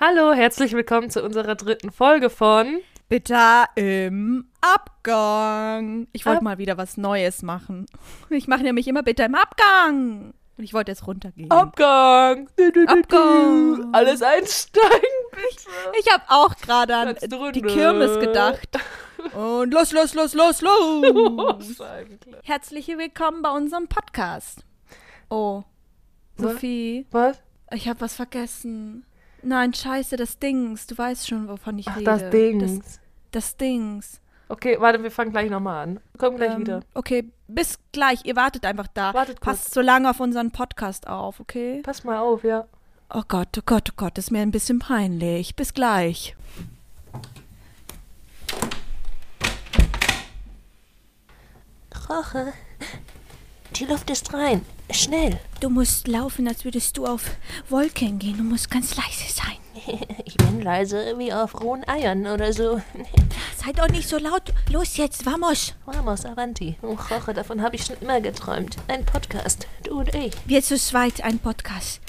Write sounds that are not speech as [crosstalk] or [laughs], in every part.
Hallo, herzlich willkommen zu unserer dritten Folge von Bitte im Abgang. Ich wollte Ab- mal wieder was Neues machen. [laughs] Ich mache nämlich immer bitte im Abgang. Und ich wollte jetzt runtergehen. Abgang. Du, du, du, Abgang. Du. Alles einsteigen, bitte. Ich habe auch gerade an die Kirmes gedacht. Und los, los, los, los, [laughs] los. Herzlich willkommen bei unserem Podcast. Oh? Sophie, Was? ich habe was vergessen. Nein, scheiße, das Dings. Du weißt schon, wovon ich Ach, rede. das Ding. Das, das Dings. Okay, warte, wir fangen gleich nochmal an. Komm gleich Ähm, wieder. Okay, bis gleich. Ihr wartet einfach da. Wartet kurz. Passt so lange auf unseren Podcast auf, okay? Pass mal auf, ja. Oh Gott, oh Gott, oh Gott, ist mir ein bisschen peinlich. Bis gleich. Roche, die Luft ist rein. Schnell. Du musst laufen, als würdest du auf Wolken gehen. Du musst ganz leise sein. [laughs] Ich bin leise wie auf rohen Eiern oder so. [laughs] Sei doch nicht so laut. Los jetzt, vamos. Vamos, Avanti. Oh, Roche, davon habe ich schon immer geträumt. Ein Podcast. Du und ich. Wir zu zweit ein Podcast.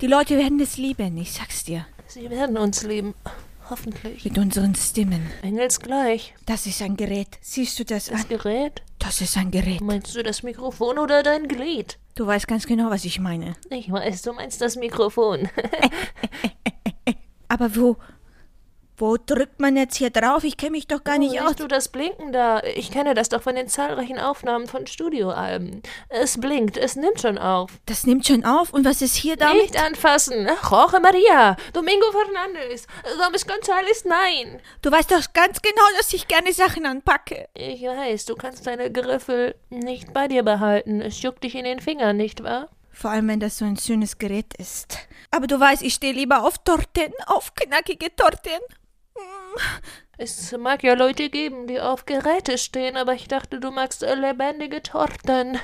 Die Leute werden es lieben, ich sag's dir. Sie werden uns lieben. Hoffentlich. Mit unseren Stimmen. Engelsgleich. Das ist ein Gerät. Siehst du das Das an? Gerät? Das ist ein Gerät. Meinst du das Mikrofon oder dein Glied? Du weißt ganz genau, was ich meine. Ich weiß, du meinst das Mikrofon. [laughs] Aber wo. Wo drückt man jetzt hier drauf? Ich kenne mich doch gar nicht oh, aus. siehst du das Blinken da? Ich kenne das doch von den zahlreichen Aufnahmen von Studioalben. Es blinkt, es nimmt schon auf. Das nimmt schon auf. Und was ist hier damit? Nicht anfassen. Jorge Maria, Domingo Fernandes, Gomes González, nein. Du weißt doch ganz genau, dass ich gerne Sachen anpacke. Ich weiß, du kannst deine Griffel nicht bei dir behalten. Es juckt dich in den Fingern, nicht wahr? Vor allem, wenn das so ein schönes Gerät ist. Aber du weißt, ich stehe lieber auf Torten, auf knackige Torten. Es mag ja Leute geben, die auf Geräte stehen, aber ich dachte, du magst lebendige Torten.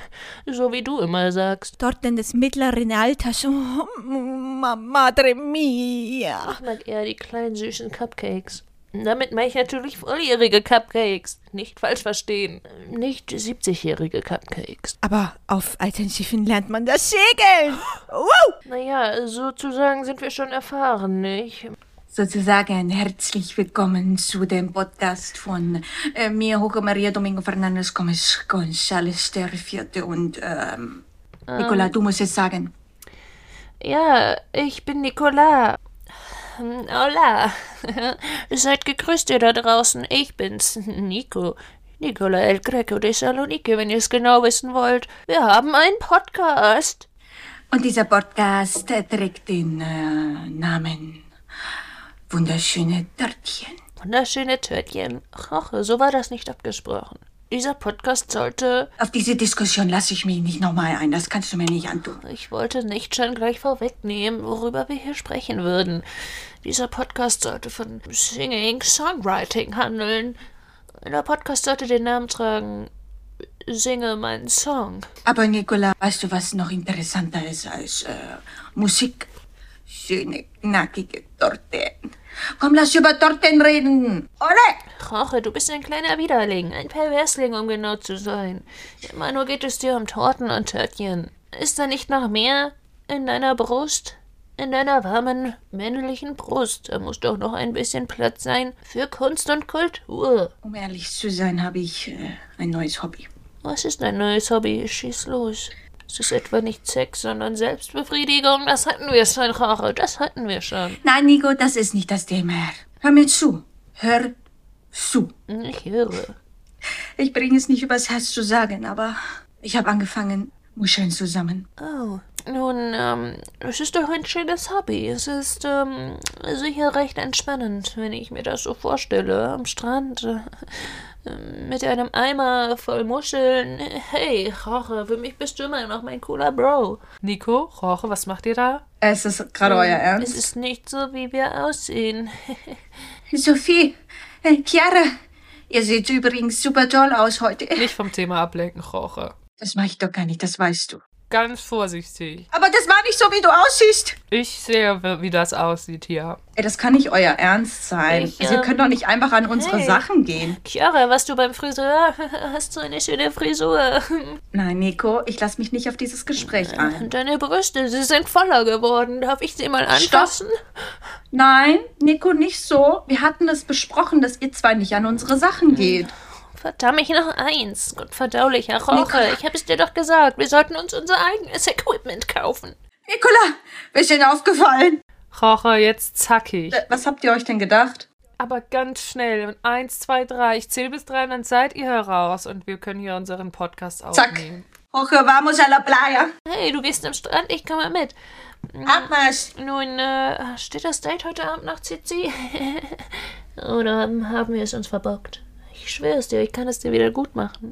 So wie du immer sagst. Torten des mittleren Alters. Oh, ma- madre mia. Ich mag eher die kleinen süßen Cupcakes. Damit meine ich natürlich volljährige Cupcakes. Nicht falsch verstehen. Nicht 70-jährige Cupcakes. Aber auf alten Schiffen lernt man das Segeln. Wow. Naja, sozusagen sind wir schon erfahren, nicht? Sozusagen herzlich willkommen zu dem Podcast von äh, mir, Hugo Maria Domingo Fernandes Gomes González der Vierte und ähm, Nicola, du musst es sagen. Ja, ich bin Nicola. Hola. [laughs] Seid gegrüßt ihr da draußen. Ich bin's, Nico. Nicola El Greco de Salonike, wenn ihr es genau wissen wollt. Wir haben einen Podcast. Und dieser Podcast trägt den äh, Namen Wunderschöne Törtchen. Wunderschöne Törtchen. Roche, so war das nicht abgesprochen. Dieser Podcast sollte. Auf diese Diskussion lasse ich mich nicht nochmal ein, das kannst du mir nicht antun. Ich wollte nicht schon gleich vorwegnehmen, worüber wir hier sprechen würden. Dieser Podcast sollte von Singing, Songwriting handeln. Der Podcast sollte den Namen tragen. Singe meinen Song. Aber Nicola, weißt du, was noch interessanter ist als äh, Musik? Schöne, knackige Torten. Komm, lass über Torten reden. Ole! Roche, du bist ein kleiner Widerling, ein Perversling, um genau zu sein. Immer nur geht es dir um Torten und Törtchen. Ist da nicht noch mehr in deiner Brust? In deiner warmen, männlichen Brust. Da muss doch noch ein bisschen Platz sein für Kunst und Kultur. Um ehrlich zu sein, habe ich äh, ein neues Hobby. Was ist dein neues Hobby? Schieß los. Es ist etwa nicht Sex, sondern Selbstbefriedigung. Das hatten wir schon, Roche. Das hatten wir schon. Nein, Nico, das ist nicht das Thema. Hör mir zu. Hör zu. Ich höre. Ich bringe es nicht übers Herz zu sagen, aber ich habe angefangen, Muscheln zu sammeln. Oh, nun, ähm, es ist doch ein schönes Hobby. Es ist, ähm, sicher recht entspannend, wenn ich mir das so vorstelle. Am Strand, äh, mit einem Eimer voll Muscheln. Hey, Roche, für mich bist du immer noch mein cooler Bro. Nico, Roche, was macht ihr da? Es ist gerade euer Es ist nicht so, wie wir aussehen. [laughs] Sophie, äh, Chiara, ihr seht übrigens super toll aus heute. Nicht vom Thema ablenken, Roche. Das mache ich doch gar nicht, das weißt du. Ganz vorsichtig. Aber das war nicht so, wie du aussiehst. Ich sehe, wie das aussieht hier. Ey, das kann nicht euer Ernst sein. Ich, also, ihr ähm, könnt doch nicht einfach an unsere hey. Sachen gehen. Chiara, warst du beim Friseur? [laughs] Hast du eine schöne Frisur? [laughs] Nein, Nico, ich lass mich nicht auf dieses Gespräch ein. Deine Brüste, sie sind voller geworden. Darf ich sie mal anfassen? Nein, Nico, nicht so. Wir hatten es besprochen, dass ihr zwei nicht an unsere Sachen geht. Verdammt, ich noch eins. Gottverdaulicher Roche. Ich habe es dir doch gesagt. Wir sollten uns unser eigenes Equipment kaufen. Nicola, wir sind aufgefallen. Roche, jetzt zackig. Äh, Was habt ihr euch denn gedacht? Aber ganz schnell. Und eins, zwei, drei. Ich zähle bis drei und dann seid ihr heraus und wir können hier unseren Podcast Zack. aufnehmen. Jorge, vamos a la playa. Hey, du gehst am Strand, ich komme mit. Abmarsch. Nun, äh, steht das Date heute Abend noch, Zizi? [laughs] Oder haben haben wir es uns verbockt? Ich schwör's dir, ich kann es dir wieder gut machen.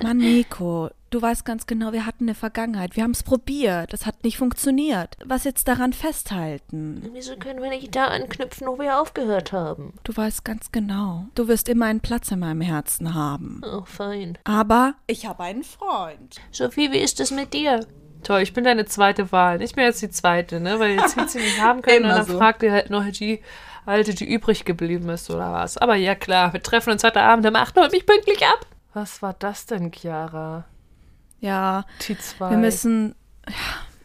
Mann, Nico, du weißt ganz genau, wir hatten eine Vergangenheit. Wir haben es probiert. Es hat nicht funktioniert. Was jetzt daran festhalten? Wieso können wir nicht da anknüpfen, wo wir aufgehört haben? Du weißt ganz genau. Du wirst immer einen Platz in meinem Herzen haben. Oh, fein. Aber ich habe einen Freund. Sophie, wie ist es mit dir? Toll, ich bin deine zweite Wahl. Ich bin jetzt die zweite, ne? Weil jetzt [laughs] hätte sie nicht haben können und dann so. fragt ihr halt noch die alte, die übrig geblieben ist oder was. Aber ja klar, wir treffen uns heute Abend um 8 Uhr und mich pünktlich ab. Was war das denn, Chiara? Ja, Die zwei. wir müssen. ja,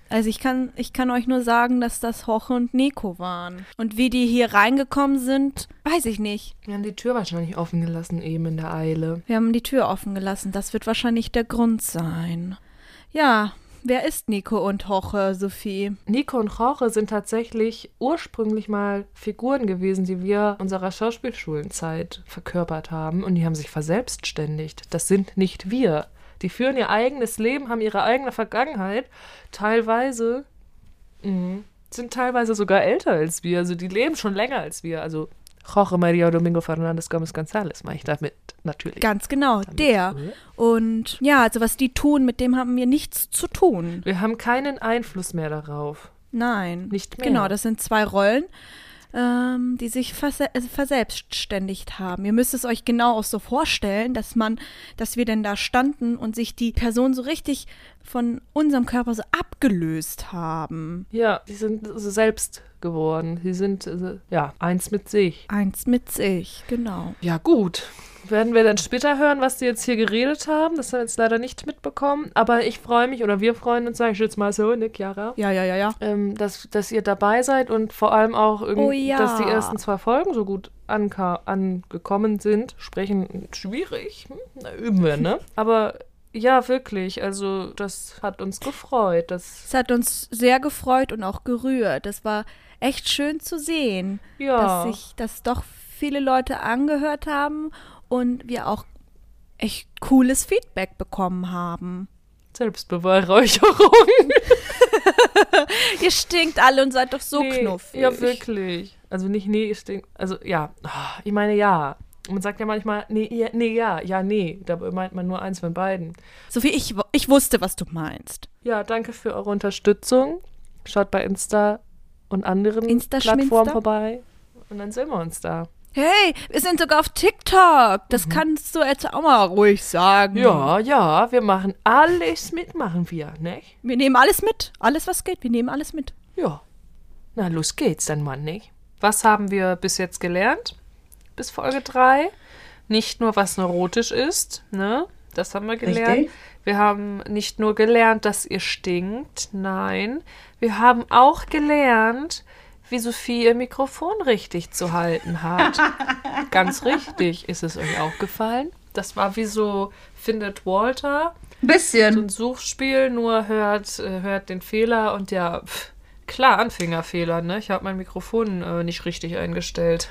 Also ich kann, ich kann euch nur sagen, dass das Hoche und Nico waren. Und wie die hier reingekommen sind, weiß ich nicht. Wir haben die Tür wahrscheinlich offen gelassen, eben in der Eile. Wir haben die Tür offen gelassen. Das wird wahrscheinlich der Grund sein. Ja, wer ist Nico und Hoche, Sophie? Nico und Jorge sind tatsächlich ursprünglich mal Figuren gewesen, die wir unserer Schauspielschulenzeit verkörpert haben und die haben sich verselbstständigt. Das sind nicht wir. Die führen ihr eigenes Leben, haben ihre eigene Vergangenheit, teilweise mh, sind teilweise sogar älter als wir, also die leben schon länger als wir. Also Jorge Maria Domingo Fernandez Gomez González meine ich damit natürlich. Ganz genau, der. Und ja, also was die tun, mit dem haben wir nichts zu tun. Wir haben keinen Einfluss mehr darauf. Nein. Nicht mehr. Genau, das sind zwei Rollen, ähm, die sich verse äh, verselbstständigt haben. Ihr müsst es euch genau auch so vorstellen, dass man, dass wir denn da standen und sich die Person so richtig von unserem Körper so abgelöst haben. Ja, sie sind so selbst geworden. Sie sind äh, ja eins mit sich. Eins mit sich, genau. Ja, gut. Werden wir dann später hören, was die jetzt hier geredet haben. Das haben wir jetzt leider nicht mitbekommen. Aber ich freue mich, oder wir freuen uns, sage ich jetzt mal so, ne, Chiara, Ja, ja, ja, ja. ähm, dass, dass ihr dabei seid und vor allem auch, irgendwie, Oh ja. dass die ersten zwei Folgen so gut angekommen sind. Sprechen schwierig. Hm? Na, üben wir, ne? [laughs] Aber ja, wirklich. Also, das hat uns gefreut. Das, Es hat uns sehr gefreut und auch gerührt. Das war echt schön zu sehen, ja. dass sich das doch viele Leute angehört haben und wir auch echt cooles Feedback bekommen haben. Selbstbeweihräucherung. [laughs] Ihr stinkt alle und seid doch so Nee, knuffig. Ja, wirklich. Also nicht nee, ich denk, also ja, Ah, ich meine ja. Man sagt ja manchmal, nee, ja, nee, ja, ja, nee. Dabei meint man nur eins von beiden. Sophie, ich, ich wusste, was du meinst. Ja, danke für eure Unterstützung. Schaut bei Insta und anderen Insta, Plattformen vorbei. Und dann sehen wir uns da. Hey, wir sind sogar auf TikTok. Das kannst du jetzt auch mal ruhig sagen. Ja, ja, wir machen alles mit, machen wir, ne? Wir nehmen alles mit. Alles, was geht. Wir nehmen alles mit. Ja. Na, los geht's dann mal, nicht? Was haben wir bis jetzt gelernt? Bis Folge 3? Nicht nur, was neurotisch ist, ne? Das haben wir gelernt. Richtig. Wir haben nicht nur gelernt, dass ihr stinkt, nein. Wir haben auch gelernt, wie Sophie ihr Mikrofon richtig zu halten hat. [laughs] Ganz richtig. Ist es euch aufgefallen? Das war wie so findet Walter so Bisschen. ein Suchspiel, nur hört, äh, hört den Fehler und ja, pff, klar, Anfängerfehler, ne? Ich habe mein Mikrofon äh, nicht richtig eingestellt.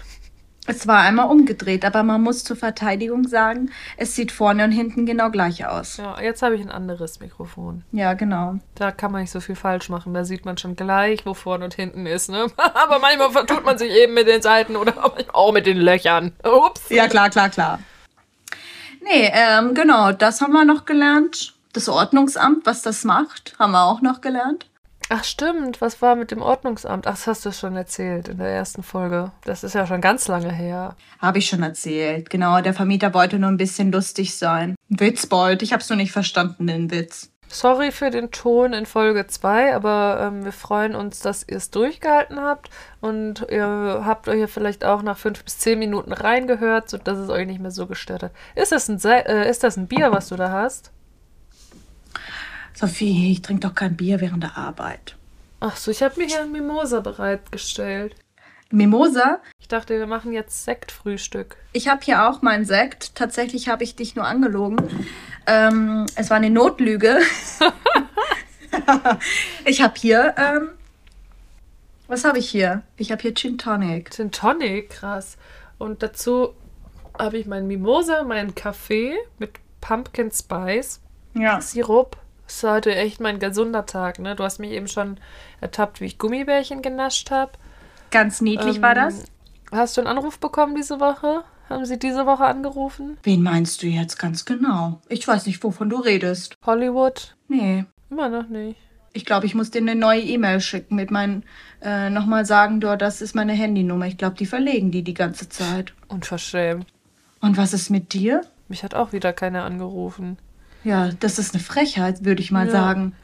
Es war einmal umgedreht, aber man muss zur Verteidigung sagen, es sieht vorne und hinten genau gleich aus. Ja, jetzt habe ich ein anderes Mikrofon. Ja, genau. Da kann man nicht so viel falsch machen. Da sieht man schon gleich, wo vorne und hinten ist, ne? [laughs] Aber manchmal vertut man sich eben mit den Seiten oder [laughs] auch mit den Löchern. Ups. Ja, klar, klar, klar. Nee, ähm, genau, das haben wir noch gelernt. Das Ordnungsamt, was das macht, haben wir auch noch gelernt. Ach stimmt, was war mit dem Ordnungsamt? Ach, das hast du schon erzählt in der ersten Folge. Das ist ja schon ganz lange her. Habe ich schon erzählt. Genau, der Vermieter wollte nur ein bisschen lustig sein. Witzbold, ich hab's nur nicht verstanden, den Witz. Sorry für den Ton in Folge 2, aber ähm, wir freuen uns, dass ihr es durchgehalten habt und ihr habt euch ja vielleicht auch nach fünf bis zehn Minuten reingehört, sodass es euch nicht mehr so gestört hat. Ist das ein, Se äh, ist das ein Bier, was du da hast? Sophie, ich trinke doch kein Bier während der Arbeit. Ach so, ich habe mir hier ein Mimosa bereitgestellt. Mimosa? Ich dachte, wir machen jetzt Sektfrühstück. Ich habe hier auch meinen Sekt. Tatsächlich habe ich dich nur angelogen. Ähm, es war eine Notlüge. [laughs] ich habe hier, ähm, was habe ich hier? Ich habe hier Gin Tonic. Gin Tonic, krass. Und dazu habe ich meinen Mimosa, meinen Kaffee mit Pumpkin Spice, Ja. Sirup. Das ist heute echt mein gesunder Tag, ne? Du hast mich eben schon ertappt, wie ich Gummibärchen genascht habe. Ganz niedlich war das. Hast du einen Anruf bekommen diese Woche? Haben sie diese Woche angerufen? Wen meinst du jetzt ganz genau? Ich weiß nicht, wovon du redest. Hollywood? Nee. Immer noch nicht. Ich glaube, ich muss dir eine neue E-Mail schicken mit meinen, äh, nochmal sagen, du, das ist meine Handynummer. Ich glaube, die verlegen die die ganze Zeit. Unverschämt. Und was ist mit dir? Mich hat auch wieder keiner angerufen. Ja, das ist eine Frechheit, würde ich mal Ja. sagen.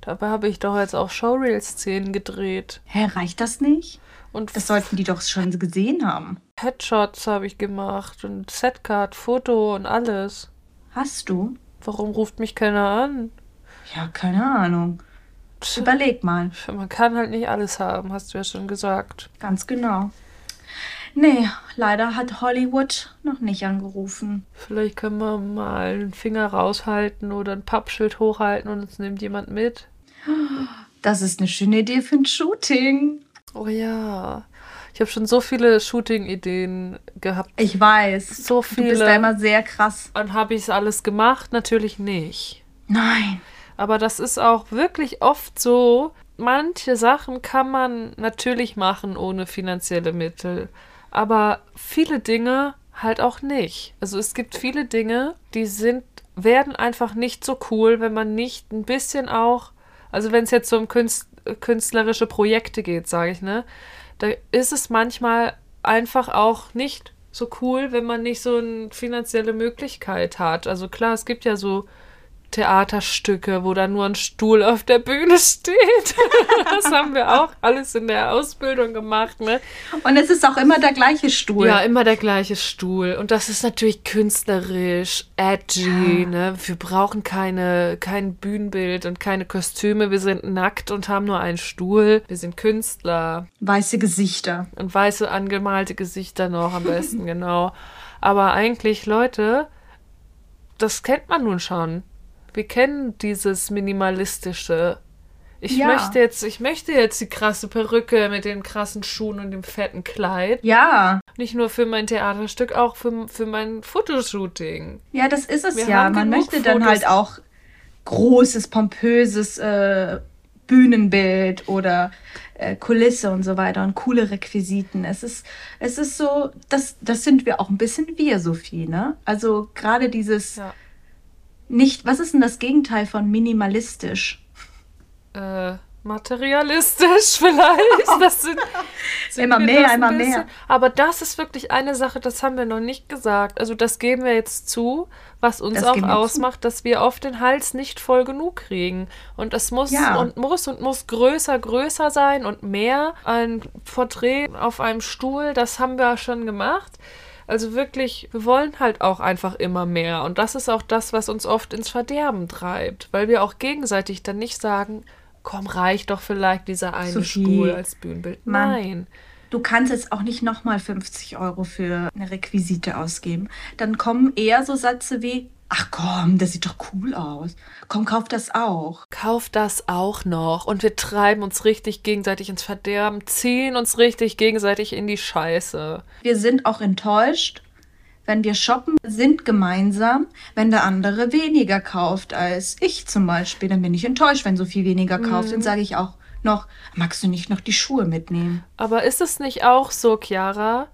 Dabei habe ich doch jetzt auch Showreel-Szenen gedreht. Hä, reicht das nicht? Und Das sollten die doch schon gesehen haben. Headshots habe ich gemacht und Setcard, Foto und alles. Hast du? Warum ruft mich keiner an? Ja, keine Ahnung. Überleg mal. Man kann halt nicht alles haben, hast du ja schon gesagt. Ganz genau. Nee, leider hat Hollywood noch nicht angerufen. Vielleicht können wir mal einen Finger raushalten oder ein Pappschild hochhalten und uns nimmt jemand mit. Das ist eine schöne Idee für ein Shooting. Oh ja. Ich habe schon so viele Shooting-Ideen gehabt. Ich weiß. So Du bist da viele. immer sehr krass. Und habe ich es alles gemacht? Natürlich nicht. Nein. Aber das ist auch wirklich oft so. Manche Sachen kann man natürlich machen ohne finanzielle Mittel. Aber viele Dinge halt auch nicht. Also es gibt viele Dinge, die sind, werden einfach nicht so cool, wenn man nicht ein bisschen auch, also wenn es jetzt so um Künst, künstlerische Projekte geht, sage ich, ne? Da ist es manchmal einfach auch nicht so cool, wenn man nicht so eine finanzielle Möglichkeit hat. Also klar, es gibt ja so Theaterstücke, wo dann nur ein Stuhl auf der Bühne [laughs] steht. das haben wir auch alles in der Ausbildung gemacht, ne? Und es ist auch immer der gleiche Stuhl. Ja, immer der gleiche Stuhl. Und das ist natürlich künstlerisch, edgy, ne? Wir brauchen keine, kein Bühnenbild und keine Kostüme. Wir sind nackt und haben nur einen Stuhl. Wir sind Künstler. Weiße Gesichter. Und weiße angemalte Gesichter noch am besten, [laughs] genau. Aber eigentlich, Leute, das kennt man nun schon. Wir kennen dieses minimalistische. Ich Ja. möchte jetzt, ich möchte jetzt die krasse Perücke mit den krassen Schuhen und dem fetten Kleid. Ja. Nicht nur für mein Theaterstück, auch für, für mein Fotoshooting. Ja, das ist es Wir ja. Man möchte dann Fotos. halt auch großes, pompöses äh, Bühnenbild oder äh, Kulisse und so weiter und coole Requisiten. Es ist, es ist so, das, das sind wir auch ein bisschen wir, Sophie, ne? Also gerade dieses Ja. Nicht, was ist denn das Gegenteil von minimalistisch? Äh, materialistisch [laughs] vielleicht. Das sind, sind Immer mehr, immer bisschen. mehr. Aber das ist wirklich eine Sache, das haben wir noch nicht gesagt. Also das geben wir jetzt zu, was uns Das auch wir zu. ausmacht, dass wir oft den Hals nicht voll genug kriegen. Und es muss Ja. und muss und muss größer, größer sein und mehr. Ein Porträt auf einem Stuhl, das haben wir schon gemacht. Also wirklich, wir wollen halt auch einfach immer mehr. Und das ist auch das, was uns oft ins Verderben treibt. Weil wir auch gegenseitig dann nicht sagen, komm, reicht doch vielleicht dieser eine Sophie, Stuhl als Bühnenbild. Mann. Nein. Du kannst jetzt auch nicht nochmal 50 Euro für eine Requisite ausgeben. Dann kommen eher so Sätze wie, ach komm, das sieht doch cool aus. Komm, kauf das auch. Kauf das auch noch. Und wir treiben uns richtig gegenseitig ins Verderben, ziehen uns richtig gegenseitig in die Scheiße. Wir sind auch enttäuscht, wenn wir shoppen, sind gemeinsam, wenn der andere weniger kauft als ich zum Beispiel. Dann bin ich enttäuscht, wenn so viel weniger kauft. Dann sage ich auch noch, magst du nicht noch die Schuhe mitnehmen? Aber ist es nicht auch so, Chiara,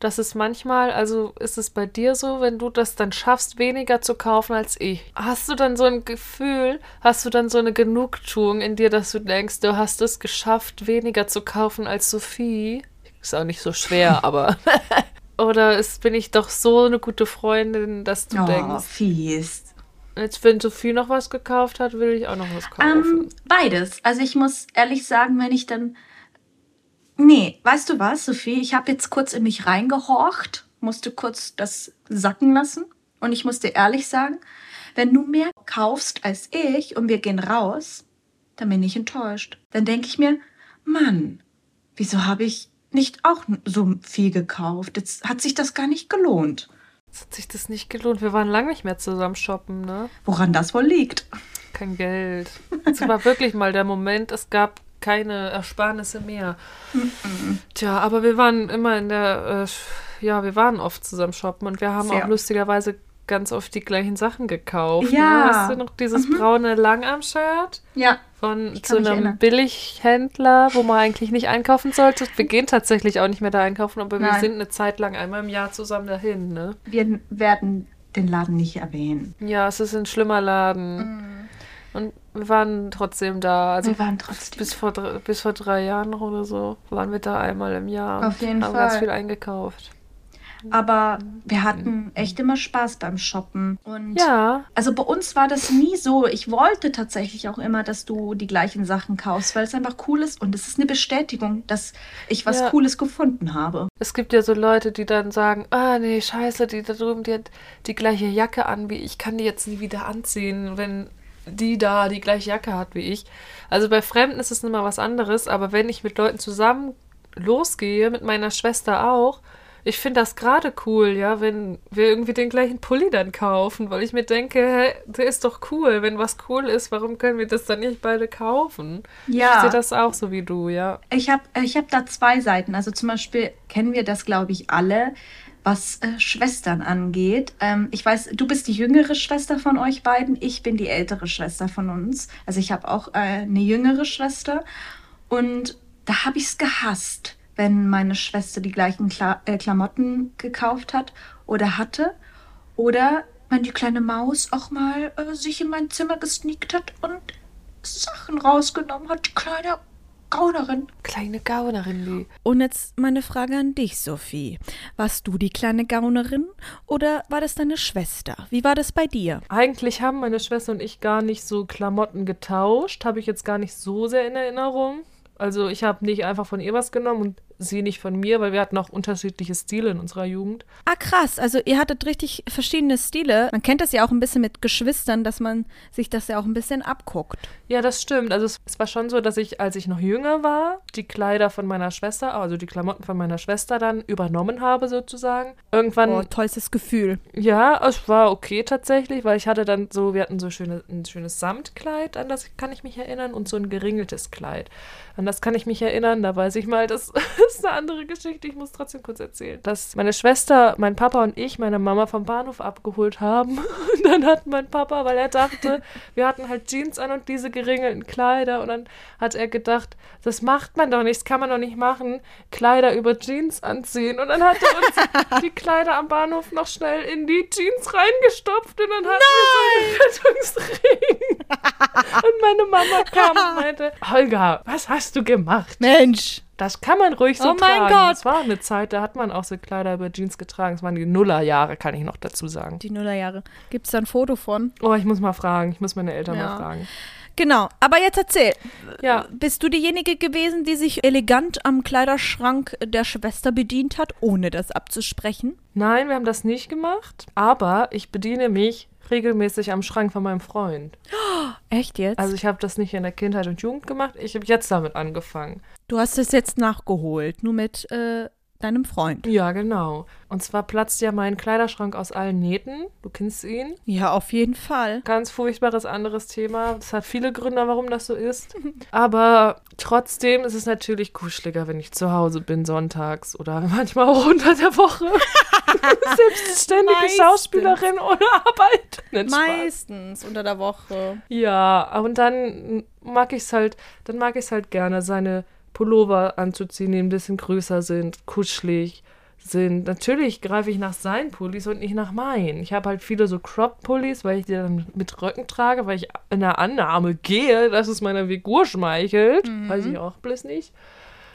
dass es manchmal, also ist es bei dir so, wenn du das dann schaffst, weniger zu kaufen als ich? Hast du dann so ein Gefühl, hast du dann so eine Genugtuung in dir, dass du denkst, du hast es geschafft, weniger zu kaufen als Sophie? Ist auch nicht so schwer, [laughs] aber. Oder ist, bin ich doch so eine gute Freundin, dass du Oh, denkst, fies. Jetzt, wenn Sophie noch was gekauft hat, will ich auch noch was kaufen. Ähm, beides. Also ich muss ehrlich sagen, wenn ich dann. Nee, weißt du was, Sophie? Ich habe jetzt kurz in mich reingehorcht, musste kurz das sacken lassen. Und ich musste ehrlich sagen, wenn du mehr kaufst als ich und wir gehen raus, dann bin ich enttäuscht. Dann denke ich mir, Mann, wieso habe ich nicht auch so viel gekauft? Jetzt hat sich das gar nicht gelohnt. Jetzt hat sich das nicht gelohnt. Wir waren lange nicht mehr zusammen shoppen, ne? Woran das wohl liegt? Kein Geld. Es war wirklich mal der Moment, es gab keine Ersparnisse mehr. Tja, aber wir waren immer in der, äh, ja, wir waren oft zusammen shoppen und wir haben Sehr. auch lustigerweise ganz oft die gleichen Sachen gekauft. Ja. Mhm. Ne? Weißt du noch dieses braune Langarm-Shirt? Ja. Von zu einem erinnern. Billighändler, wo man eigentlich nicht einkaufen sollte. Wir gehen tatsächlich auch nicht mehr da einkaufen, aber wir Nein. sind eine Zeit lang einmal im Jahr zusammen dahin, ne? Wir werden den Laden nicht erwähnen. Ja, es ist ein schlimmer Laden. Und wir waren trotzdem da. Also Wir waren trotzdem. bis vor, bis vor drei Jahren noch oder so waren wir da einmal im Jahr. Auf jeden haben ganz Fall. viel eingekauft. Aber wir hatten echt immer Spaß beim Shoppen. Und Ja, Also bei uns war das nie so. Ich wollte tatsächlich auch immer, dass du die gleichen Sachen kaufst, weil es einfach cool ist und es ist eine Bestätigung, dass ich was Ja. Cooles gefunden habe. es gibt ja so Leute, die dann sagen, ah nee, scheiße, die da drüben, die hat die gleiche Jacke an wie ich, kann die jetzt nie wieder anziehen, wenn die da die gleiche Jacke hat wie ich. Also bei Fremden ist es immer was anderes, aber wenn ich mit Leuten zusammen losgehe, mit meiner Schwester auch, ich finde das gerade cool, ja, wenn wir irgendwie den gleichen Pulli dann kaufen, weil ich mir denke, hä, der ist doch cool. Wenn was cool ist, warum können wir das dann nicht beide kaufen? Ja. Ich sehe das auch so wie du, ja. Ich habe ich hab da zwei Seiten. Also zum Beispiel kennen wir das, glaube ich, alle, was äh, Schwestern angeht. Ähm, ich weiß, du bist die jüngere Schwester von euch beiden. Ich bin die ältere Schwester von uns. Also ich habe auch äh, eine jüngere Schwester. Und da habe ich es gehasst, wenn meine Schwester die gleichen Kla äh, Klamotten gekauft hat oder hatte. Oder wenn die kleine Maus auch mal äh, sich in mein Zimmer gesneakt hat und Sachen rausgenommen hat. Die kleine Gaunerin. Kleine Gaunerin, die. Und jetzt meine Frage an dich, Sophie. Warst du die kleine Gaunerin oder war das deine Schwester? Wie war das bei dir? Eigentlich haben meine Schwester und ich gar nicht so Klamotten getauscht. Habe ich jetzt gar nicht so sehr in Erinnerung. Also ich habe nicht einfach von ihr was genommen und sie nicht von mir, weil wir hatten auch unterschiedliche Stile in unserer Jugend. Ah, krass. Also ihr hattet richtig verschiedene Stile. Man kennt das ja auch ein bisschen mit Geschwistern, dass man sich das ja auch ein bisschen abguckt. Ja, das stimmt. Also es, es war schon so, dass ich, als ich noch jünger war, die Kleider von meiner Schwester, also die Klamotten von meiner Schwester dann übernommen habe sozusagen. Irgendwann Oh, tollstes Gefühl. Ja, es war okay tatsächlich, weil ich hatte dann so, wir hatten so schöne, ein schönes Samtkleid, an das kann ich mich erinnern, und so ein geringeltes Kleid. An das kann ich mich erinnern, da weiß ich mal, das [laughs] ist eine andere Geschichte, ich muss trotzdem kurz erzählen. Dass meine Schwester, mein Papa und ich meine Mama vom Bahnhof abgeholt haben. [laughs] Und dann hat mein Papa, weil er dachte, wir hatten halt Jeans an und diese geringelten Kleider. Und dann hat er gedacht, das macht man doch nicht, das kann man doch nicht machen, Kleider über Jeans anziehen. Und dann hat er uns [laughs] die Kleider am Bahnhof noch schnell in die Jeans reingestopft und dann hatten wir so einen Rettungsring. [laughs] und meine Mama kam und meinte, Holger, was hast du gemacht? Mensch. Das kann man ruhig so Oh mein tragen. Gott. Es war eine Zeit, da hat man auch so Kleider über Jeans getragen. Es waren die Nullerjahre, kann ich noch dazu sagen. Die Nullerjahre. Gibt es da ein Foto von? Oh, ich muss mal fragen. Ich muss meine Eltern Ja. mal fragen. Genau. Aber jetzt erzähl. Ja, Bist du diejenige gewesen, die sich elegant am Kleiderschrank der Schwester bedient hat, ohne das abzusprechen? nein, wir haben das nicht gemacht. Aber ich bediene mich regelmäßig am Schrank von meinem Freund. Echt jetzt? Also ich habe das nicht in der Kindheit und Jugend gemacht. Ich habe jetzt damit angefangen. du hast es jetzt nachgeholt, nur mit äh, deinem Freund. Ja, genau. Und zwar platzt ja mein Kleiderschrank aus allen Nähten. Du kennst ihn. Ja, auf jeden Fall. Ganz furchtbares anderes Thema. Es hat viele Gründe, warum das so ist. [laughs] Aber trotzdem ist es natürlich kuscheliger, wenn ich zu Hause bin sonntags oder [laughs] manchmal auch unter der Woche. [laughs] Selbstständige Meistens. Schauspielerin ohne Arbeit. Spaß. Meistens unter der Woche. Ja, und dann mag ich es halt, dann mag ich es halt gerne, seine Pullover anzuziehen, die ein bisschen größer sind, kuschelig sind. Natürlich greife ich nach seinen Pullis und nicht nach meinen. Ich habe halt viele so Crop-Pullis, weil ich die dann mit Röcken trage, weil ich in der Annahme gehe, dass es meiner Figur schmeichelt. Weiß ich auch bloß nicht.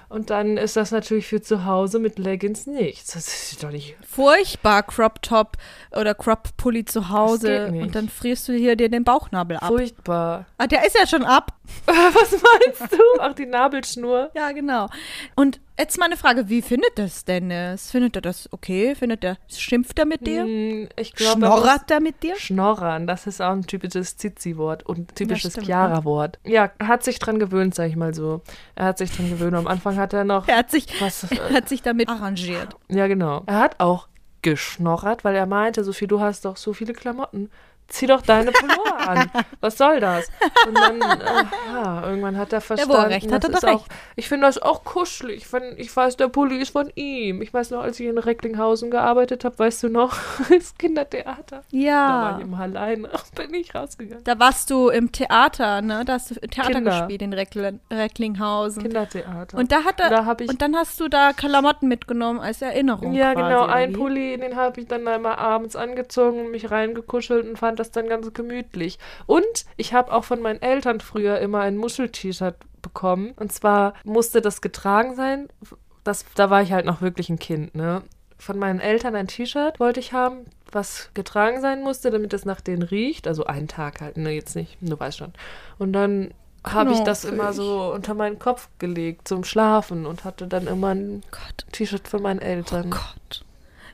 Und dann ist das natürlich für zu Hause mit Leggings nichts. Das ist doch nicht. Furchtbar Crop Top oder Crop Pulli zu Hause und dann frierst du hier dir den Bauchnabel ab. Furchtbar. Ah, der ist ja schon ab. [laughs] Was meinst du? Ach, die Nabelschnur. Ja, genau. Und jetzt mal eine Frage, wie findet das Dennis? Findet er das okay? Findet er, schimpft er mit dir? Hm, Ich glaube, Schnorrert er mit dir? Schnorrern, das ist auch ein typisches Zizi-Wort und typisches stimmt, Chiara-Wort. Ja, er hat sich dran gewöhnt, sag ich mal so. Er hat sich dran gewöhnt. Am Anfang hat er noch. Er hat sich, Was, [laughs] er äh, hat sich damit arrangiert. ja, genau. Er hat auch geschnorrert, weil er meinte, Sophie, du hast doch so viele Klamotten. Zieh doch deine Pullover an. Was soll das? Und dann, äh, ja, irgendwann hat er verstanden. er recht hat, das hat ist er auch. Ich finde das auch kuschelig. Wenn ich weiß, der Pulli ist von ihm. Ich weiß noch, als ich in Recklinghausen gearbeitet habe, weißt du noch, [laughs] das Kindertheater. Da war Ja. ich immer alleine. [laughs] Bin ich rausgegangen. Da warst du im Theater, ne? Da hast du Theater Kinder. gespielt in Reckl Recklinghausen. Kindertheater. Und da hat er, Da und dann hast du da Klamotten mitgenommen als Erinnerung. Ja, quasi, genau. Ein? Pulli, den habe ich dann einmal abends angezogen und mich reingekuschelt und fand das dann ganz gemütlich. Und ich habe auch von meinen Eltern früher immer ein Muschel-T-Shirt bekommen. Und zwar musste das getragen sein. Das, da war ich halt noch wirklich ein Kind, ne? Von meinen Eltern ein T-Shirt wollte ich haben, was getragen sein musste, damit es nach denen riecht. Also einen Tag halt, ne, jetzt nicht, du weißt schon. Und dann habe ich das immer so unter meinen Kopf gelegt zum Schlafen und hatte dann immer ein Gott, T-Shirt von meinen Eltern. Gott.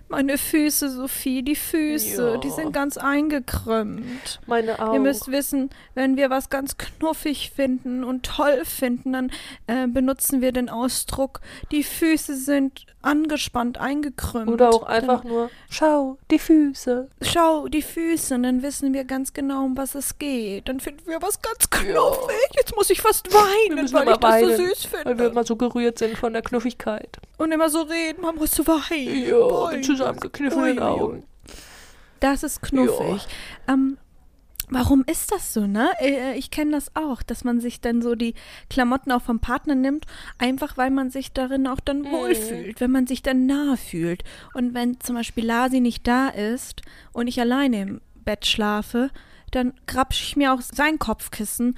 Meine Füße, Sophie, die Füße, Ja. die sind ganz eingekrümmt. Meine Augen. Ihr müsst wissen, wenn wir was ganz knuffig finden und toll finden, dann äh, benutzen wir den Ausdruck, die Füße sind angespannt, eingekrümmt. Oder auch einfach nur, schau, die Füße. Dann, schau, die Füße, und dann wissen wir ganz genau, um was es geht. Dann finden wir was ganz knuffig. Jetzt muss ich fast weinen, müssen weil ich das weinen, so süß Weil wir finde. immer so gerührt sind von der Knuffigkeit. Und immer so reden, man muss so weinen. Ja, mit zusammengekniffenen. Augen. Das ist knuffig. Ähm, warum ist das so, ne? Äh, Ich kenne das auch, dass man sich dann so die Klamotten auch vom Partner nimmt, einfach weil man sich darin auch dann Mhm. wohlfühlt, wenn man sich dann nah fühlt. Und wenn zum Beispiel Lasi nicht da ist und ich alleine im Bett schlafe, dann grapsche ich mir auch sein Kopfkissen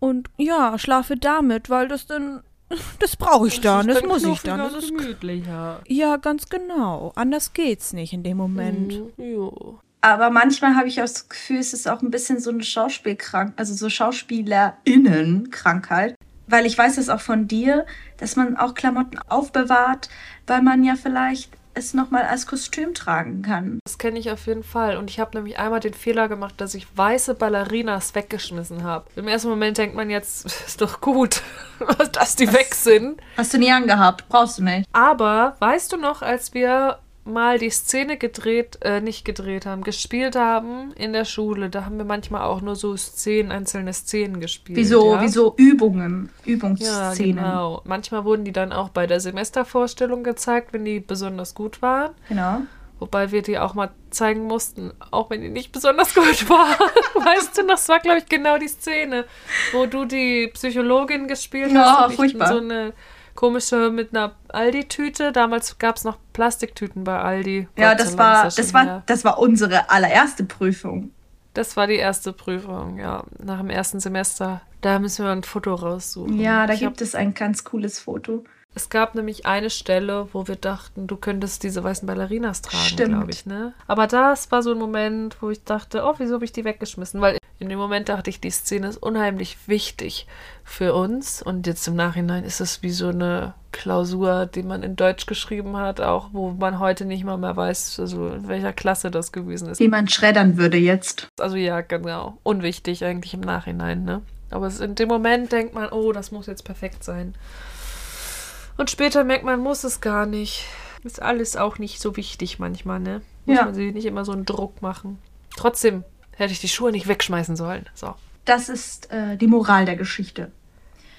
und ja, schlafe damit, weil das dann, [laughs] das brauche ich dann, das, muss ich dann. Das ist, gemütlicher. ja, ganz genau. Anders geht's nicht in dem Moment. Mhm, jo. Aber manchmal habe ich auch das Gefühl, es ist auch ein bisschen so eine Schauspielkrank, also so SchauspielerInnen-Krankheit. Weil ich weiß es auch von dir, dass man auch Klamotten aufbewahrt, weil man ja vielleicht es nochmal als Kostüm tragen kann. Das kenne ich auf jeden Fall. Und ich habe nämlich einmal den Fehler gemacht, dass ich weiße Ballerinas weggeschmissen habe. Im ersten Moment denkt man jetzt, [laughs] ist doch gut, [laughs] dass die weg sind. Hast du nie angehabt, brauchst du nicht. Aber weißt du noch, als wir mal die Szene gedreht, äh, nicht gedreht haben, gespielt haben in der Schule, da haben wir manchmal auch nur so Szenen, einzelne Szenen gespielt. Wieso, ja? wieso Übungen, Ja, Übungsszenen. genau. Manchmal wurden die dann auch bei der Semestervorstellung gezeigt, wenn die besonders gut waren. genau. Wobei wir die auch mal zeigen mussten, auch wenn die nicht besonders gut [laughs] waren. weißt du noch, das war, glaube ich, genau die Szene, wo du die Psychologin gespielt Ja, hast. ich furchtbar. So eine komische mit einer Aldi-Tüte. Damals gab es noch Plastiktüten bei Aldi. Ja, das war, das war, her. das war unsere allererste Prüfung. Das war die erste Prüfung, ja. Nach dem ersten Semester. Da müssen wir ein Foto raussuchen. Ja, da Ich gibt es ein ganz cooles Foto. Es gab nämlich eine Stelle, wo wir dachten, du könntest diese weißen Ballerinas tragen, Stimmt. glaube ich, ne? Aber das war so ein Moment, wo ich dachte, oh, wieso habe ich die weggeschmissen? Weil in dem Moment dachte ich, die Szene ist unheimlich wichtig für uns. Und jetzt im Nachhinein ist es wie so eine Klausur, die man in Deutsch geschrieben hat, auch wo man heute nicht mal mehr weiß, also in welcher Klasse das gewesen ist. Die man schreddern würde jetzt. Also ja, genau. Unwichtig eigentlich im Nachhinein, ne? Aber in dem Moment denkt man, oh, das muss jetzt perfekt sein. Und später merkt man, muss es gar nicht. Ist alles auch nicht so wichtig manchmal, ne? Muss Ja. man sich nicht immer so einen Druck machen. Trotzdem hätte ich die Schuhe nicht wegschmeißen sollen. So. Das ist äh, die Moral der Geschichte.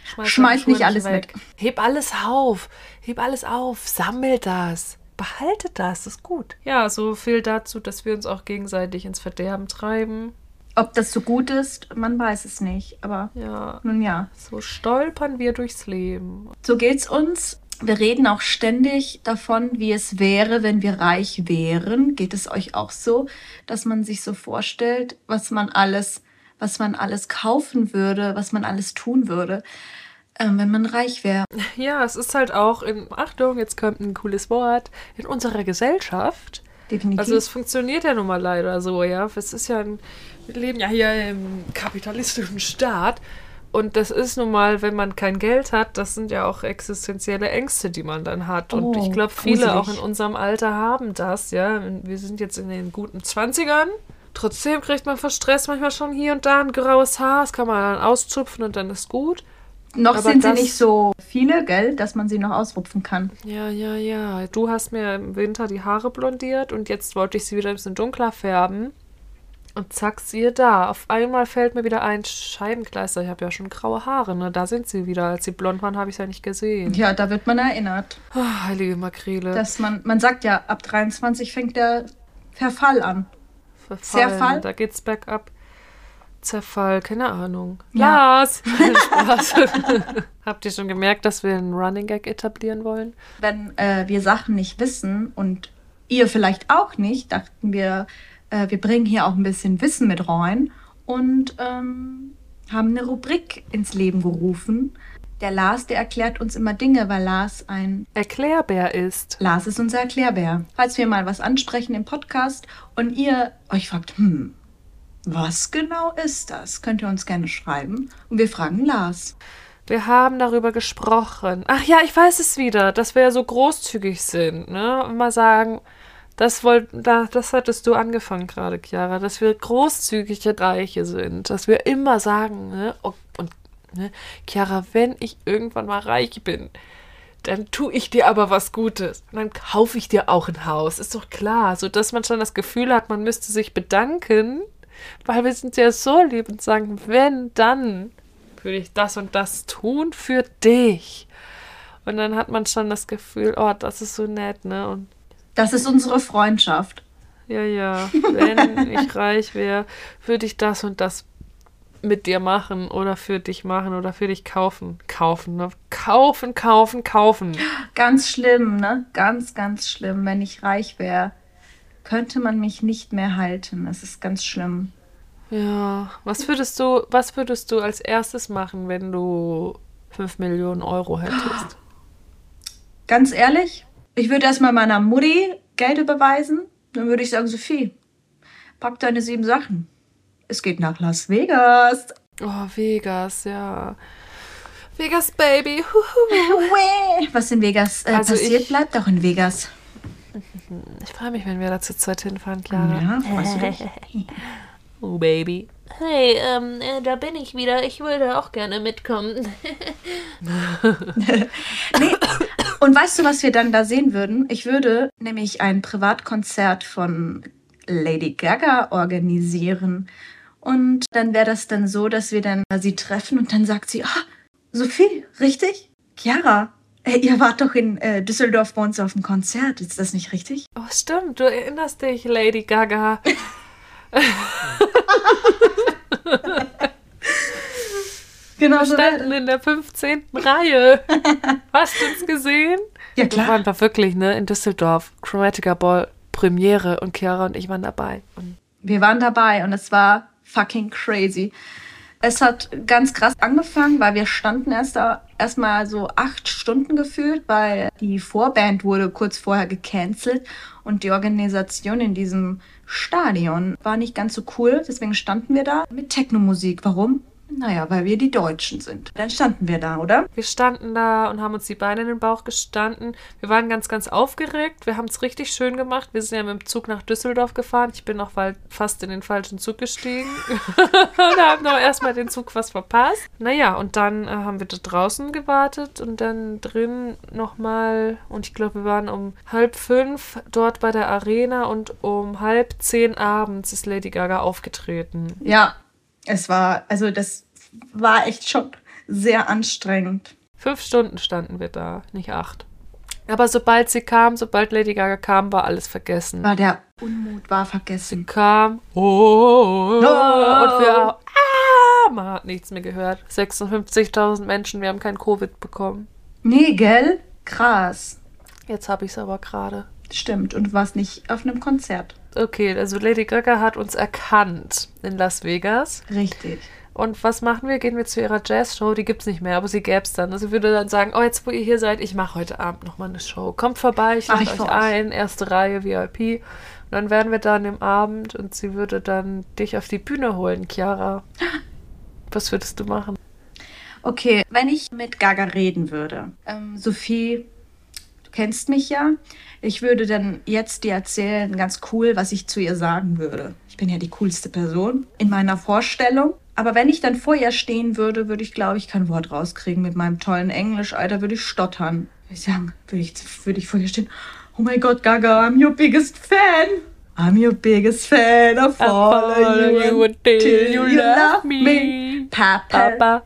Schmeiß, Schmeiß nicht alles weg. Heb alles auf. Heb alles auf. Sammelt das. Behaltet das. Das ist gut. Ja, so viel dazu, dass wir uns auch gegenseitig ins Verderben treiben. Ob das so gut ist, man weiß es nicht. Aber Ja. nun ja, So stolpern wir durchs Leben. so geht's uns. Wir reden auch ständig davon, wie es wäre, wenn wir reich wären. Geht es euch auch so, dass man sich so vorstellt, was man alles, was man alles kaufen würde, was man alles tun würde? Ähm, wenn man reich wäre. Ja, es ist halt auch in, Achtung, jetzt kommt ein cooles Wort, in unserer Gesellschaft. Definitiv. Also es funktioniert ja nun mal leider so, ja. Es ist ja ein, wir leben ja hier im kapitalistischen Staat. Und das ist nun mal, wenn man kein Geld hat, das sind ja auch existenzielle Ängste, die man dann hat. Und Oh, ich glaube, viele gruselig. auch in unserem Alter haben das, ja. Wir sind jetzt in den guten 20ern. Trotzdem kriegt man vor Stress manchmal schon hier und da ein graues Haar. Das kann man dann auszupfen und dann ist gut. noch aber sind sie nicht so viele, gell, dass man sie noch ausrupfen kann. Ja, ja, ja. Du hast mir im Winter die Haare blondiert und jetzt wollte ich sie wieder ein bisschen dunkler färben. Und zack, siehe da. Auf einmal fällt mir wieder ein Scheibenkleister. Ich habe ja schon graue Haare, ne? Da sind sie wieder. Als sie blond waren, habe ich sie ja nicht gesehen. Ja, da wird man erinnert. Ah, heilige Makrele. Dass man, man sagt ja, ab 23 fängt der Verfall an. Verfallen. Zerfall? Da geht's bergab. Zerfall, keine Ahnung. Ja. Lars! [laughs] Spaß. [laughs] Habt ihr schon gemerkt, dass wir einen Running Gag etablieren wollen? Wenn äh, wir Sachen nicht wissen und ihr vielleicht auch nicht, dachten wir, äh, wir bringen hier auch ein bisschen Wissen mit rein und ähm, haben eine Rubrik ins Leben gerufen. Der Lars, der erklärt uns immer Dinge, weil Lars ein Erklärbär ist. Lars ist unser Erklärbär. Falls wir mal was ansprechen im Podcast und ihr euch fragt, hm, was genau ist das? Könnt ihr uns gerne schreiben. Und wir fragen Lars. Wir haben darüber gesprochen. Ach ja, ich weiß es wieder, dass wir ja so großzügig sind, ne? Und mal sagen, das wollt, da, das hattest du angefangen gerade, Chiara, dass wir großzügige Reiche sind, dass wir immer sagen, ne? Und, und ne? Chiara, wenn ich irgendwann mal reich bin, dann tue ich dir aber was Gutes. Und dann kaufe ich dir auch ein Haus. Ist doch klar. So dass man schon das Gefühl hat, man müsste sich bedanken, weil wir sind ja so lieb und sagen, wenn, dann würde ich das und das tun für dich. Und dann hat man schon das Gefühl, oh, das ist so nett, ne? Und Das ist unsere Freundschaft. ja, ja, wenn ich [laughs] reich wäre, würde ich das und das mit dir machen oder für dich machen oder für dich kaufen. Kaufen, ne? Kaufen, kaufen, kaufen. Ganz schlimm, ne? Ganz, ganz schlimm. Wenn ich reich wäre, könnte man mich nicht mehr halten. Das ist ganz schlimm. Ja, was würdest du, was würdest du als erstes machen, wenn du 5 Millionen Euro hättest? Ganz ehrlich, ich würde erstmal meiner Mutti Geld überweisen. Dann würde ich sagen, Sophie, pack deine sieben Sachen. Es geht nach Las Vegas. Oh, Vegas, ja. Vegas, Baby. Was in Vegas äh, Also passiert, ich- bleibt auch in Vegas. Ich freue mich, wenn wir da zu zweit hinfahren, Clara. Ja, freust du dich? [laughs] Oh, Baby. Hey, ähm, äh, da bin ich wieder. Ich würde auch gerne mitkommen. [laughs] Und weißt du, was wir dann da sehen würden? Ich würde nämlich ein Privatkonzert von Lady Gaga organisieren. Und dann wäre das dann so, dass wir dann sie treffen und dann sagt sie, ah, Sophie, richtig? Chiara, äh, ihr wart doch in äh, Düsseldorf bei uns auf dem Konzert. Ist das nicht richtig? Oh, stimmt, du erinnerst dich, Lady Gaga. [laughs] Genau Wir standen in der 15. Reihe. Hast du uns gesehen? Ja, Wir klar. waren da wirklich, ne, in Düsseldorf. Chromatica Ball Premiere und Chiara und ich waren dabei. Und Wir waren dabei und es war fucking crazy. Es hat ganz krass angefangen, weil wir standen erst erstmal so acht Stunden gefühlt, weil die Vorband wurde kurz vorher gecancelt und die Organisation in diesem Stadion war nicht ganz so cool. Deswegen standen wir da mit Techno-Musik. Warum? Naja, weil wir die Deutschen sind. Dann standen wir da, oder? wir standen da und haben uns die Beine in den Bauch gestanden. Wir waren ganz, ganz aufgeregt. Wir haben es richtig schön gemacht. Wir sind ja mit dem Zug nach Düsseldorf gefahren. Ich bin auch fast in den falschen Zug gestiegen. [laughs] und haben noch erstmal den Zug was verpasst. Naja, und dann äh, haben wir da draußen gewartet und dann drin nochmal. Und ich glaube, wir waren um halb fünf dort bei der Arena und um halb zehn abends ist Lady Gaga aufgetreten. Ja, es war, also das war echt schon sehr anstrengend. Fünf Stunden standen wir da, nicht acht. Aber sobald sie kam, sobald Lady Gaga kam, war alles vergessen. War der Unmut war Sie vergessen. kam oh, oh, oh, Oh. und wir ah, man hat nichts mehr gehört. 56.000 Menschen, wir haben kein Covid bekommen. Nee, gell? Krass. Jetzt habe ich es aber gerade. Stimmt. Und du warst nicht auf einem Konzert. Okay, also Lady Gaga hat uns erkannt in Las Vegas. Richtig. Und was machen wir? Gehen wir zu ihrer Jazzshow? Die gibt's nicht mehr, aber sie gäb's dann. Also sie würde dann sagen, oh, jetzt wo ihr hier seid, ich mache heute Abend nochmal eine Show. Kommt vorbei, ich lade euch ein, erste Reihe VIP. Und dann wären wir dann im Abend und sie würde dann dich auf die Bühne holen, Chiara. Was würdest du machen? Okay, wenn ich mit Gaga reden würde, ähm, Sophie, kennst mich ja. Ich würde dann jetzt dir erzählen, ganz cool, was ich zu ihr sagen würde. Ich bin ja die coolste Person in meiner Vorstellung. Aber wenn ich dann vor ihr stehen würde, würde ich, glaube ich, kein Wort rauskriegen mit meinem tollen Englisch. Alter, würde ich stottern. Würde ich sagen, würde ich, würde ich vor ihr stehen. Oh mein Gott, Gaga, I'm your biggest fan. I'm your biggest fan. I follow, you until you love me. Papa, Papa,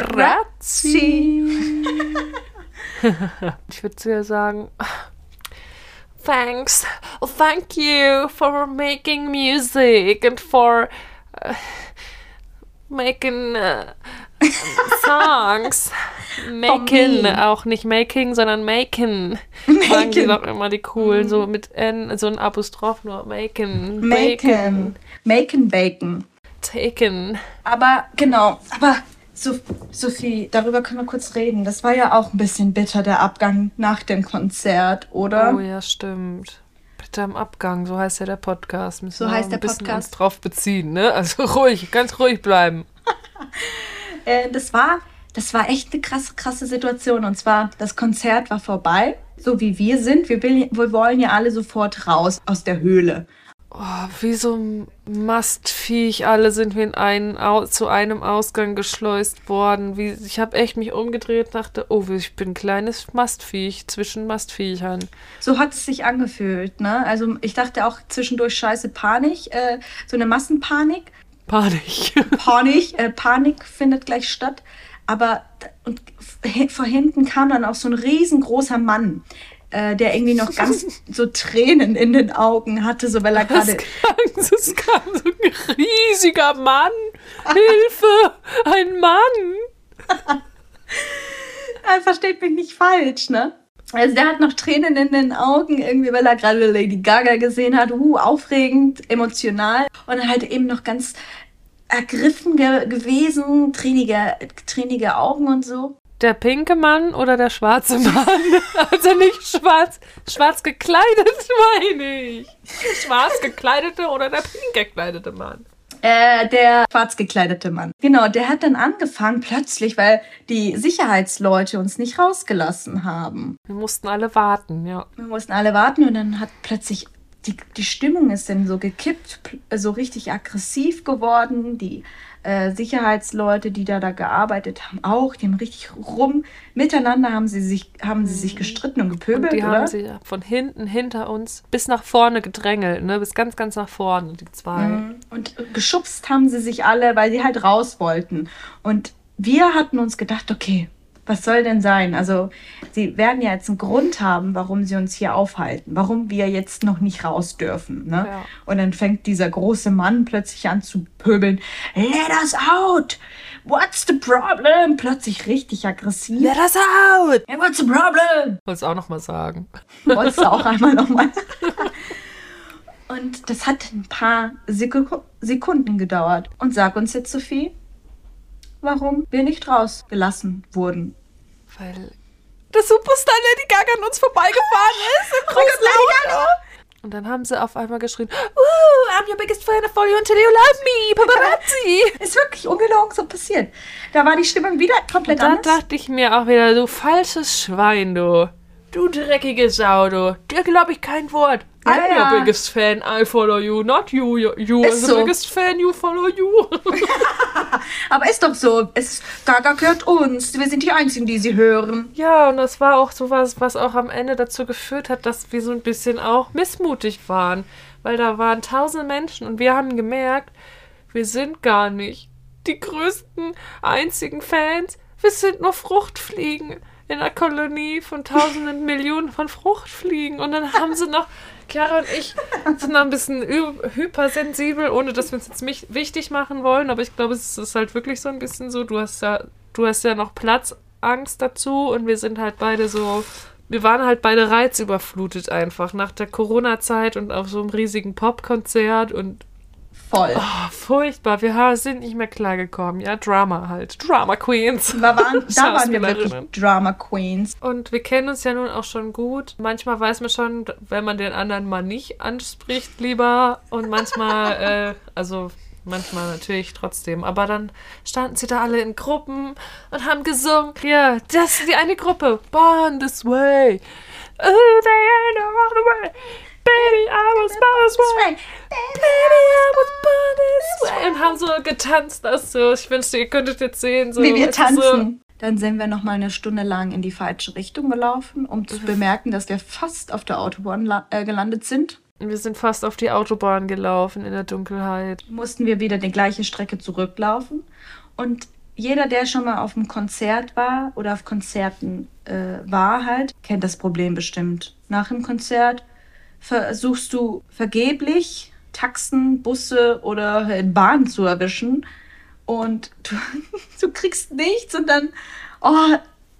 Paparazzi. [laughs] Ich würde zu ihr sagen, thanks, thank you for making music and for uh, making uh, songs. [laughs] Making, auch nicht making, sondern making. Sagen die Making. doch immer die coolen, so mit N, so ein Apostroph nur. Making. Macon. Macon Bacon. Taken. Aber genau, aber Sophie, darüber können wir kurz reden. Das war ja auch ein bisschen bitter, der Abgang nach dem Konzert, oder? Oh ja, stimmt. Bitte am Abgang, so heißt ja der Podcast. Müssen So wir heißt ein der bisschen Podcast. uns drauf beziehen, ne? Also [laughs] ruhig, ganz ruhig bleiben. [laughs] Äh, das war, das war echt eine krasse, krasse Situation. Und zwar, das Konzert war vorbei, so wie wir sind. Wir, will, wir wollen ja alle sofort raus aus der Höhle. Oh, wie so ein Mastviech, alle sind wir in einen, Au zu einem Ausgang geschleust worden. Wie, ich habe echt mich umgedreht und dachte, oh, ich bin ein kleines Mastviech zwischen Mastviechern. So hat es sich angefühlt, ne? Also ich dachte auch zwischendurch scheiße Panik, äh, so eine Massenpanik. Panik. [laughs] Panik, äh, Panik findet gleich statt. Aber und vor hinten kam dann auch so ein riesengroßer Mann, äh, der irgendwie noch ganz so Tränen in den Augen hatte, so weil er Es gerade. kam, es kam so ein riesiger Mann. Hilfe! Ein Mann! Ah, [laughs] versteht mich nicht falsch, ne? Also der hat noch Tränen in den Augen, irgendwie, weil er gerade Lady Gaga gesehen hat. Uh, aufregend, emotional. Und halt eben noch ganz ergriffen ge gewesen, tränige, tränige Augen und so. Der pinke Mann oder der schwarze Mann? [laughs] Also nicht schwarz, schwarz gekleidet, [laughs] meine ich. Schwarz gekleidete oder der pink gekleidete Mann? Äh, der schwarz gekleidete Mann. Genau, der hat dann angefangen plötzlich, weil die Sicherheitsleute uns nicht rausgelassen haben. Wir mussten alle warten, ja. Wir mussten alle warten und dann hat plötzlich die, die Stimmung ist dann so gekippt, so richtig aggressiv geworden. Die äh, Sicherheitsleute, die da, da gearbeitet haben, auch, die haben richtig rum. Miteinander haben sie sich, haben sie sich gestritten und Und gepöbelt, die oder? haben sie von hinten, hinter uns, bis nach vorne gedrängelt, ne? Bis ganz, ganz nach vorne, die zwei. Mhm. Und geschubst haben sie sich alle, weil sie halt raus wollten. Und wir hatten uns gedacht, okay, was soll denn sein? Also, sie werden ja jetzt einen Grund haben, warum sie uns hier aufhalten, warum wir jetzt noch nicht raus dürfen. Ne? Ja. Und dann fängt dieser große Mann plötzlich an zu pöbeln: Let us out! What's the problem? Plötzlich richtig aggressiv. Let us out! Hey, what's the problem? Wollt's auch nochmal sagen. Wolltest du auch [laughs] einmal nochmal? Und das hat ein paar Seku- Sekunden gedauert. Und sag uns jetzt, Sophie, warum wir nicht rausgelassen wurden. Weil der Superstar Lady Gaga an uns vorbeigefahren ist. Im großen Auto. Und dann haben sie auf einmal geschrien, Ooh, I'm your biggest fan, I follow you until you love me, Paparazzi. Ist wirklich ungelogen so passiert. Da war die Stimmung wieder komplett Da anders. dachte ich mir auch wieder, du falsches Schwein, du. Du dreckige Sau, du. Dir glaube ich kein Wort. I'm ja. your biggest fan, I follow you, not you. You, you are the so. biggest fan, you follow you. [laughs] [laughs] Aber ist doch so. Es, Gaga gehört uns. Wir sind die Einzigen, die sie hören. ja, und das war auch sowas, was auch am Ende dazu geführt hat, dass wir so ein bisschen auch missmutig waren. Weil da waren tausend Menschen und wir haben gemerkt, wir sind gar nicht die größten, einzigen Fans. Wir sind nur Fruchtfliegen in einer Kolonie von tausenden [laughs] Millionen von Fruchtfliegen. Und dann haben sie noch, Chiara und ich sind noch ein bisschen hypersensibel, ohne dass wir uns jetzt mich wichtig machen wollen. Aber ich glaube, es ist halt wirklich so ein bisschen so, du hast ja, du hast ja noch Platzangst dazu und wir sind halt beide so. Wir waren halt beide reizüberflutet einfach nach der Corona-Zeit und auf so einem riesigen Popkonzert und Voll. Oh, furchtbar. Wir sind nicht mehr klargekommen. Ja, Drama halt. Drama Queens. Da waren, da waren wir wirklich Drama Queens. Und wir kennen uns ja nun auch schon gut. Manchmal weiß man schon, wenn man den anderen mal nicht anspricht, lieber. Und manchmal, [laughs] äh, also manchmal natürlich trotzdem. Aber dann standen sie da alle in Gruppen und haben gesungen. Ja, das ist die eine Gruppe. Born this way. Oh, they ain't all the way. Baby, I was born this way. Baby, I was born this way. Und haben so getanzt. Das so, ich wünschte, ihr könntet jetzt sehen. So, Wie wir So, tanzen. Dann sind wir noch mal eine Stunde lang in die falsche Richtung gelaufen, um Mhm. zu bemerken, dass wir fast auf der Autobahn äh, gelandet sind. wir sind fast auf die Autobahn gelaufen in der Dunkelheit. Mussten wir wieder die gleiche Strecke zurücklaufen. Und jeder, der schon mal auf einem Konzert war oder auf Konzerten äh, war halt, kennt das Problem bestimmt. Nach dem Konzert versuchst du vergeblich Taxen, Busse oder halt Bahn zu erwischen und du, [laughs] du kriegst nichts und dann, oh,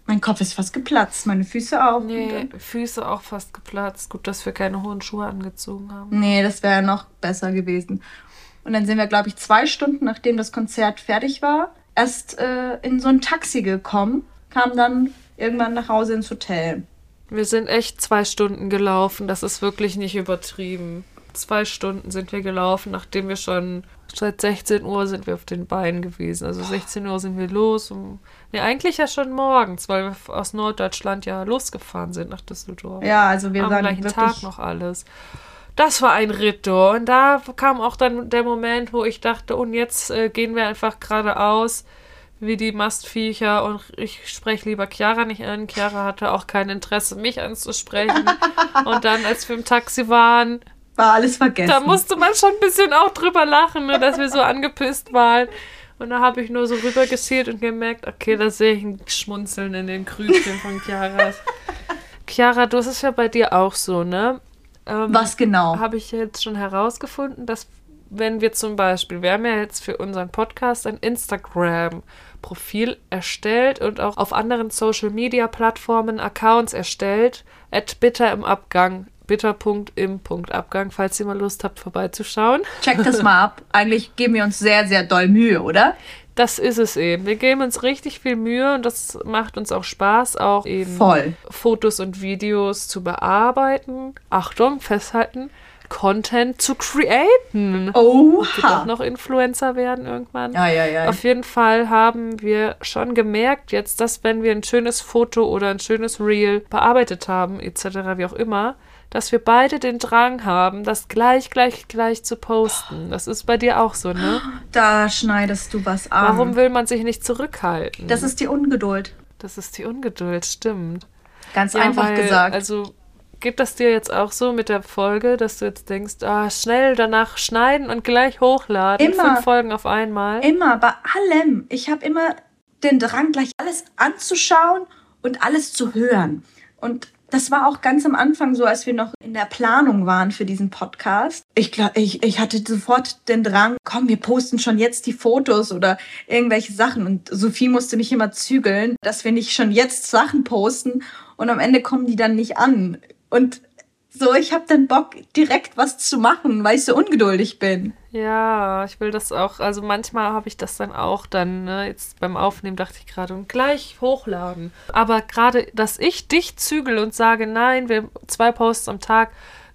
mein Kopf ist fast geplatzt, meine Füße auch. Nee, Füße auch fast geplatzt. Gut, dass wir keine hohen Schuhe angezogen haben. nee, das wäre noch besser gewesen. Und dann sind wir, glaube ich, zwei Stunden, nachdem das Konzert fertig war, erst äh, in so ein Taxi gekommen, kam dann irgendwann nach Hause ins Hotel. Wir sind echt zwei Stunden gelaufen. Das ist wirklich nicht übertrieben. Zwei Stunden sind wir gelaufen, nachdem wir schon seit 16 Uhr sind wir auf den Beinen gewesen. Also 16 Uhr sind wir los. Um, nee, eigentlich ja schon morgens, weil wir aus Norddeutschland ja losgefahren sind nach Düsseldorf. Ja, also wir am waren gleichen Tag noch alles. Das war ein Ritt. Und da kam auch dann der Moment, wo ich dachte, und jetzt äh, gehen wir einfach geradeaus wie die Mastviecher und ich spreche lieber Chiara nicht an. Chiara hatte auch kein Interesse, mich anzusprechen. [laughs] und dann, als wir im Taxi waren, war alles vergessen. da musste man schon ein bisschen auch drüber lachen, ne, dass wir so angepisst waren. Und da habe ich nur so rübergeschielt und gemerkt, okay, da sehe ich ein Schmunzeln in den Krübchen von Chiaras. Chiara, du, es ist ja bei dir auch so, ne? Ähm, Was genau? habe ich jetzt schon herausgefunden, dass wenn wir zum Beispiel, wir haben ja jetzt für unseren Podcast ein Instagram-Profil erstellt und auch auf anderen Social-Media-Plattformen Accounts erstellt, at bitter im Abgang, bitter.im.abgang, falls ihr mal Lust habt, vorbeizuschauen. Check das mal ab. Eigentlich geben wir uns sehr, sehr doll Mühe, oder? Das ist es eben. Wir geben uns richtig viel Mühe und das macht uns auch Spaß, auch eben Voll. Fotos und Videos zu bearbeiten. Achtung, festhalten, Content zu createn. Wird auch noch Influencer werden irgendwann. Ja, ja, ja. Auf jeden Fall haben wir schon gemerkt jetzt, dass wenn wir ein schönes Foto oder ein schönes Reel bearbeitet haben, etc., wie auch immer, dass wir beide den Drang haben, das gleich, gleich, gleich zu posten. Das ist bei dir auch so, ne? Da schneidest du was an. Warum will man sich nicht zurückhalten? Das ist die Ungeduld. das ist die Ungeduld, stimmt. Ganz Ja, einfach weil, gesagt. Also geht das dir jetzt auch so mit der Folge, dass du jetzt denkst, ah, schnell danach schneiden und gleich hochladen, Immer. fünf Folgen auf einmal? immer, bei allem. Ich habe immer den Drang, gleich alles anzuschauen und alles zu hören. Und das war auch ganz am Anfang so, als wir noch in der Planung waren für diesen Podcast. Ich, glaub, ich, ich hatte sofort den Drang, komm, wir posten schon jetzt die Fotos oder irgendwelche Sachen. Und Sophie musste mich immer zügeln, dass wir nicht schon jetzt Sachen posten und am Ende kommen die dann nicht an. Und so, ich habe dann Bock, direkt was zu machen, weil ich so ungeduldig bin. Ja, ich will das auch. Also manchmal habe ich das dann auch dann, ne, jetzt beim Aufnehmen dachte ich gerade, und gleich hochladen. Aber gerade, dass ich dich zügel und sage, nein, wir zwei Posts am Tag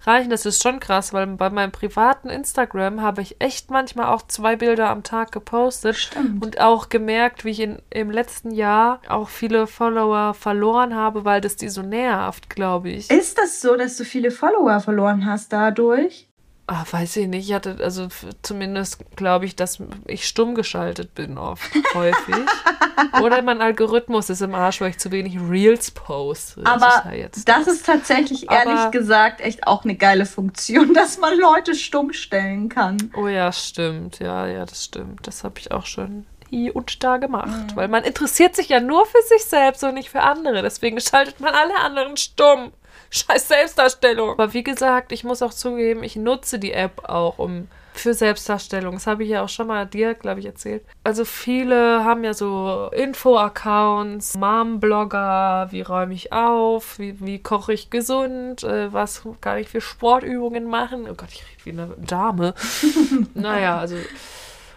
reichen, das ist schon krass, weil bei meinem privaten Instagram habe ich echt manchmal auch zwei Bilder am Tag gepostet Stimmt. und auch gemerkt, wie ich in, im letzten Jahr auch viele Follower verloren habe, weil das die so nervt, glaube ich. Ist das so, dass du viele Follower verloren hast dadurch? Ah, weiß ich nicht. Ich hatte, also zumindest glaube ich, dass ich stumm geschaltet bin oft, häufig. [laughs] Oder mein Algorithmus ist im Arsch, weil ich zu wenig Reels poste. Das Aber ist ja das ist tatsächlich Aber- ehrlich gesagt echt auch eine geile Funktion, [laughs] dass man Leute stumm stellen kann. Oh ja, stimmt. Ja, ja, das stimmt. Das habe ich auch schon hier und da Mhm. gemacht. Weil man interessiert sich ja nur für sich selbst und nicht für andere. Deswegen schaltet man alle anderen stumm. Scheiß Selbstdarstellung. Aber wie gesagt, ich muss auch zugeben, ich nutze die App auch, um für Selbstdarstellung. Das habe ich ja auch schon mal dir, glaube ich, erzählt. Also viele haben ja so Info-Accounts, Mom-Blogger, wie räume ich auf, wie, wie koche ich gesund, äh, was kann ich für Sportübungen machen. Oh Gott, ich rede wie eine Dame. [laughs] naja, also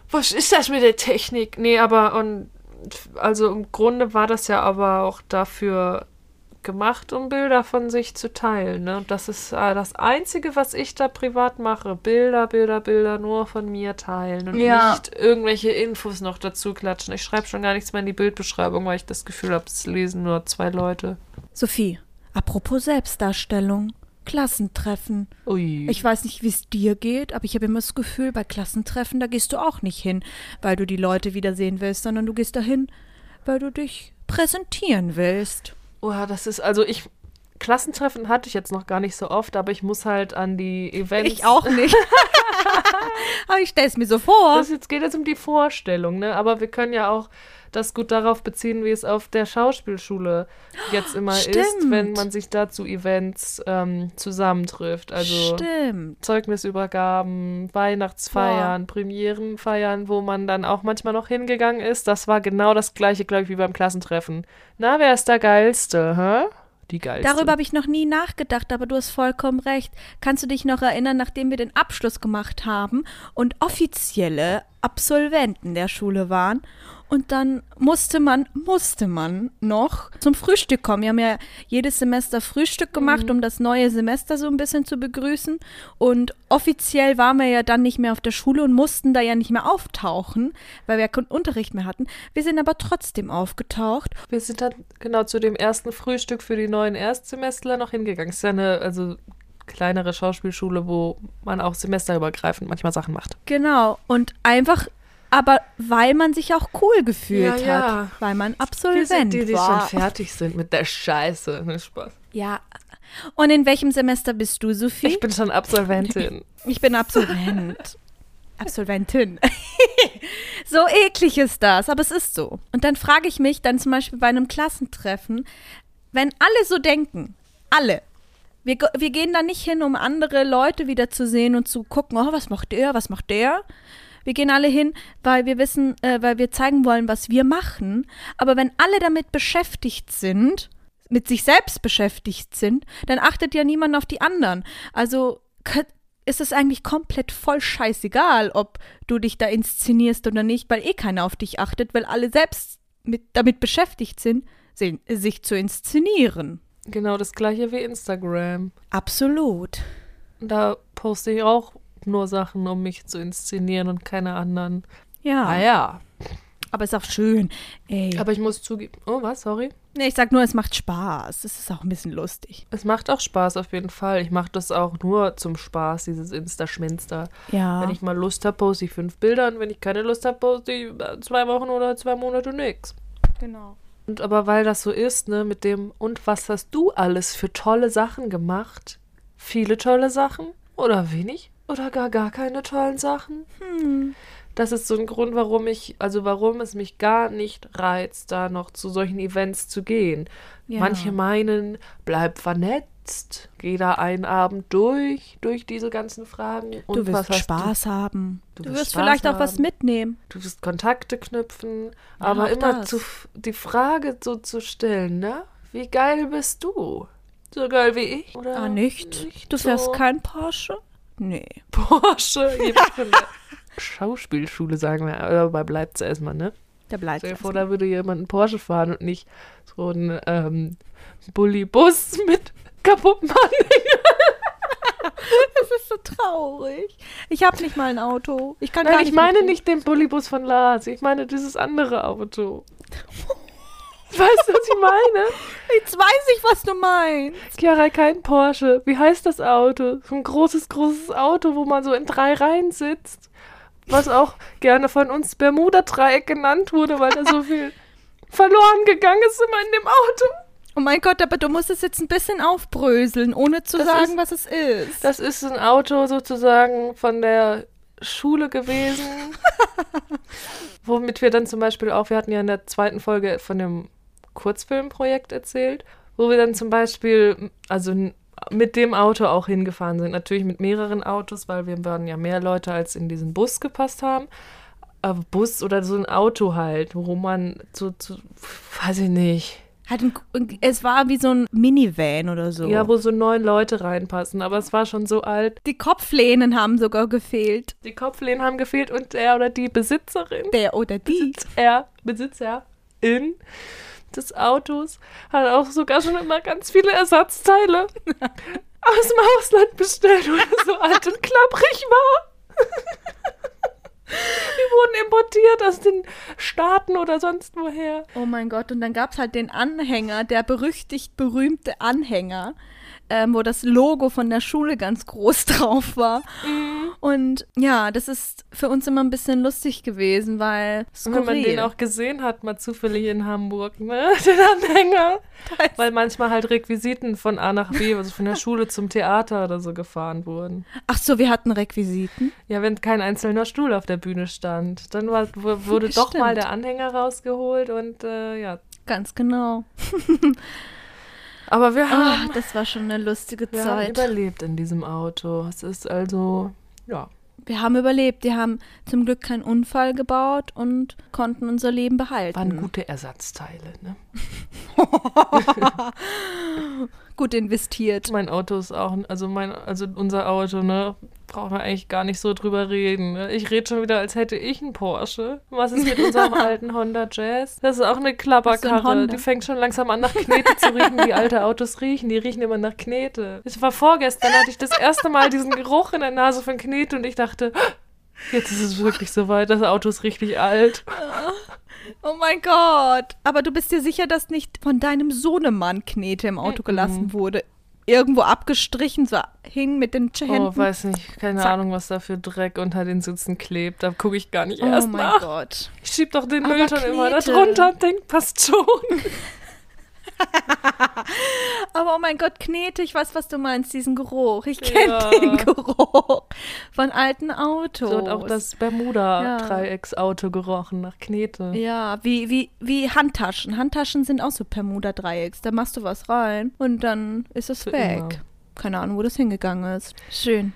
was ist das mit der Technik? Nee, aber und also im Grunde war das ja aber auch dafür gemacht, um Bilder von sich zu teilen. Ne? Das ist äh, das Einzige, was ich da privat mache. Bilder, Bilder, Bilder nur von mir teilen und Ja. nicht irgendwelche Infos noch dazu klatschen. Ich schreibe schon gar nichts mehr in die Bildbeschreibung, weil ich das Gefühl habe, es lesen nur zwei Leute. Sophie, apropos Selbstdarstellung. Klassentreffen. Ui. Ich weiß nicht, wie es dir geht, aber ich habe immer das Gefühl, bei Klassentreffen, da gehst du auch nicht hin, weil du die Leute wiedersehen willst, sondern du gehst dahin, weil du dich präsentieren willst. Oha, das ist, also ich, Klassentreffen hatte ich jetzt noch gar nicht so oft, aber ich muss halt an die Events. Ich auch nicht. [laughs] [laughs] aber ich stelle es mir so vor. Das jetzt geht jetzt um die Vorstellung, ne? Aber wir können ja auch das gut darauf beziehen, wie es auf der Schauspielschule jetzt immer ist, Stimmt. wenn man sich da zu Events ähm, zusammentrifft. Also Stimmt. Zeugnisübergaben, Weihnachtsfeiern, Premierenfeiern, wo man dann auch manchmal noch hingegangen ist. Das war genau das gleiche, glaube ich, wie beim Klassentreffen. Na, wer ist der Geilste, hä? Die Geilste. Darüber habe ich noch nie nachgedacht, aber du hast vollkommen recht. Kannst du dich noch erinnern, nachdem wir den Abschluss gemacht haben und offizielle Absolventen der Schule waren? Und dann musste man, musste man noch zum Frühstück kommen. Wir haben ja jedes Semester Frühstück gemacht, um das neue Semester so ein bisschen zu begrüßen. Und offiziell waren wir ja dann nicht mehr auf der Schule und mussten da ja nicht mehr auftauchen, weil wir ja keinen Unterricht mehr hatten. Wir sind aber trotzdem aufgetaucht Wir sind dann genau zu dem ersten Frühstück für die neuen Erstsemestler noch hingegangen. Es ist ja eine also kleinere Schauspielschule, wo man auch semesterübergreifend manchmal Sachen macht. Genau. Und einfach, aber weil man sich auch cool gefühlt Ja, ja. hat. Weil man Wir sind Absolvent die, die war. schon fertig sind mit der Scheiße. Ne, Spaß. Ja. Und in welchem Semester bist du, Sophie? Ich bin schon Absolventin. [laughs] Ich bin Absolvent. Absolventin. [laughs] so eklig ist das, aber es ist so. Und dann frage ich mich dann zum Beispiel bei einem Klassentreffen, wenn alle so denken, alle, wir, wir gehen da nicht hin, um andere Leute wieder zu sehen und zu gucken, oh, was macht der, was macht der? Wir gehen alle hin, weil wir wissen, äh, weil wir zeigen wollen, was wir machen. Aber wenn alle damit beschäftigt sind, mit sich selbst beschäftigt sind, dann achtet ja niemand auf die anderen. Also ist es eigentlich komplett voll scheißegal, ob du dich da inszenierst oder nicht, weil eh keiner auf dich achtet, weil alle selbst mit, damit beschäftigt sind, sich zu inszenieren. Genau das gleiche wie Instagram. Absolut. Da poste ich auch nur Sachen, um mich zu inszenieren und keine anderen. Ja. Ah ja. Aber ist auch schön. Ey. Aber ich muss zugeben. Oh, was? Sorry. nee, ich sag nur, es macht Spaß. Es ist auch ein bisschen lustig. Es macht auch Spaß auf jeden Fall. Ich mache das auch nur zum Spaß, dieses Insta-Schminster. Ja. Wenn ich mal Lust habe, poste ich fünf Bilder und wenn ich keine Lust habe, poste ich zwei Wochen oder zwei Monate nix. genau. Und aber weil das so ist, ne, mit dem, und was hast du alles für tolle Sachen gemacht? Viele tolle Sachen? Oder wenig? Oder gar gar keine tollen Sachen? Hm. Das ist so ein Grund, warum ich, also warum es mich gar nicht reizt, da noch zu solchen Events zu gehen. Ja. Manche meinen, bleib vernetzt, geh da einen Abend durch, durch diese ganzen Fragen. Und Du wirst Spaß haben. Du Du, wirst wirst vielleicht auch was haben. mitnehmen. Du wirst Kontakte knüpfen, Ja, aber immer zu, die Frage so zu stellen, ne? Wie geil bist du? So geil wie ich? Oder Ah, nicht? Du fährst so? kein Porsche? Nee. [laughs] Porsche. Schauspielschule, sagen wir, oder bei Bleibt's erstmal, ne? Der bleibt jetzt vor, da würde jemand einen Porsche fahren und nicht so einen ähm, Bulli-Bus mit kaputten Anhänger. [laughs] Das ist so traurig. Ich habe nicht mal ein Auto. Ich kann Nein, gar ich nicht meine mitfahren. nicht den Bullibus von Lars. Ich meine dieses andere Auto. Weißt du, was ich meine? Jetzt weiß ich, was du meinst. Chiara, kein Porsche. Wie heißt das Auto? So ein großes, großes Auto, wo man so in drei Reihen sitzt. Was auch gerne von uns Bermuda-Dreieck genannt wurde, weil da so [laughs] viel verloren gegangen ist immer in dem Auto. Oh mein Gott, aber du musst es jetzt ein bisschen aufbröseln, ohne zu Das sagen, ist- was es ist. Das ist ein Auto sozusagen von der Schule gewesen, [laughs] womit wir dann zum Beispiel auch, wir hatten ja in der zweiten Folge von dem Kurzfilmprojekt erzählt, wo wir dann zum Beispiel, also mit dem Auto auch hingefahren sind. Natürlich mit mehreren Autos, weil wir waren ja mehr Leute, als in diesen Bus gepasst haben. Aber Bus oder so ein Auto halt, wo man so, so weiß ich nicht. Hat ein, es war wie so ein Minivan oder so. Ja, wo so neun Leute reinpassen, aber es war schon so alt. Die Kopflehnen haben sogar gefehlt. Die Kopflehnen haben gefehlt und der oder die Besitzerin. Der oder die. Er, Besitzerin des Autos, hat auch sogar schon immer ganz viele Ersatzteile aus dem Ausland bestellt, weil er so alt und klapprig war. Die wurden importiert aus den Staaten oder sonst woher. Oh mein Gott, und dann gab es halt den Anhänger, der berüchtigt berühmte Anhänger, ähm, wo das Logo von der Schule ganz groß [laughs] drauf war. Mhm. Und ja, das ist für uns immer ein bisschen lustig gewesen, weil Und wenn man skurril. den auch gesehen hat, mal zufällig in Hamburg, ne? [laughs] Den Anhänger. [laughs] Weil manchmal halt Requisiten von A nach B, also von der Schule zum Theater oder so gefahren wurden. Ach so, wir hatten Requisiten. Ja, wenn kein einzelner Stuhl auf der Bühne stand, dann war, wu- wurde doch Stimmt. mal der Anhänger rausgeholt und äh, ja. Ganz genau. Aber wir Ah, haben, das war schon eine lustige wir haben Zeit. überlebt in diesem Auto. Es ist also, ja. Wir haben überlebt. Wir haben zum Glück keinen Unfall gebaut und konnten unser Leben behalten. Waren gute Ersatzteile, ne? [laughs] [laughs] Gut investiert. Mein Auto ist auch, also mein, also unser Auto, ne, brauchen wir eigentlich gar nicht so drüber reden. Ne? Ich rede schon wieder, als hätte ich einen Porsche. Was ist mit [laughs] unserem alten Honda Jazz? Das ist auch eine Klapperkarre. Die fängt schon langsam an nach Knete zu riechen, wie alte Autos riechen. Die riechen immer nach Knete. Es war vorgestern, hatte ich das erste Mal diesen Geruch in der Nase von Knete und ich dachte, [gasps] jetzt ist es wirklich soweit. Das Auto ist richtig alt. Oh mein Gott. Aber du bist dir sicher, dass nicht von deinem Sohnemann Knete im Auto gelassen wurde? Irgendwo abgestrichen, so hing mit den Händen. Oh, weiß nicht. Keine Zack. Ahnung, was da für Dreck unter den Sitzen klebt. Da gucke ich gar nicht Oh erst mein nach. Gott. Ich schieb doch den Müll dann immer da drunter und denk, passt schon. [laughs] [laughs] Aber oh mein Gott, Knete, ich weiß, was du meinst, diesen Geruch. Ich kenne Ja. den Geruch von alten Autos. So hat auch das Bermuda-Dreiecksauto gerochen nach Knete. Ja, wie, wie, wie Handtaschen. Handtaschen sind auch so Bermuda-Dreiecks. Da machst du was rein und dann ist es Für weg. immer. Keine Ahnung, wo das hingegangen ist. Schön.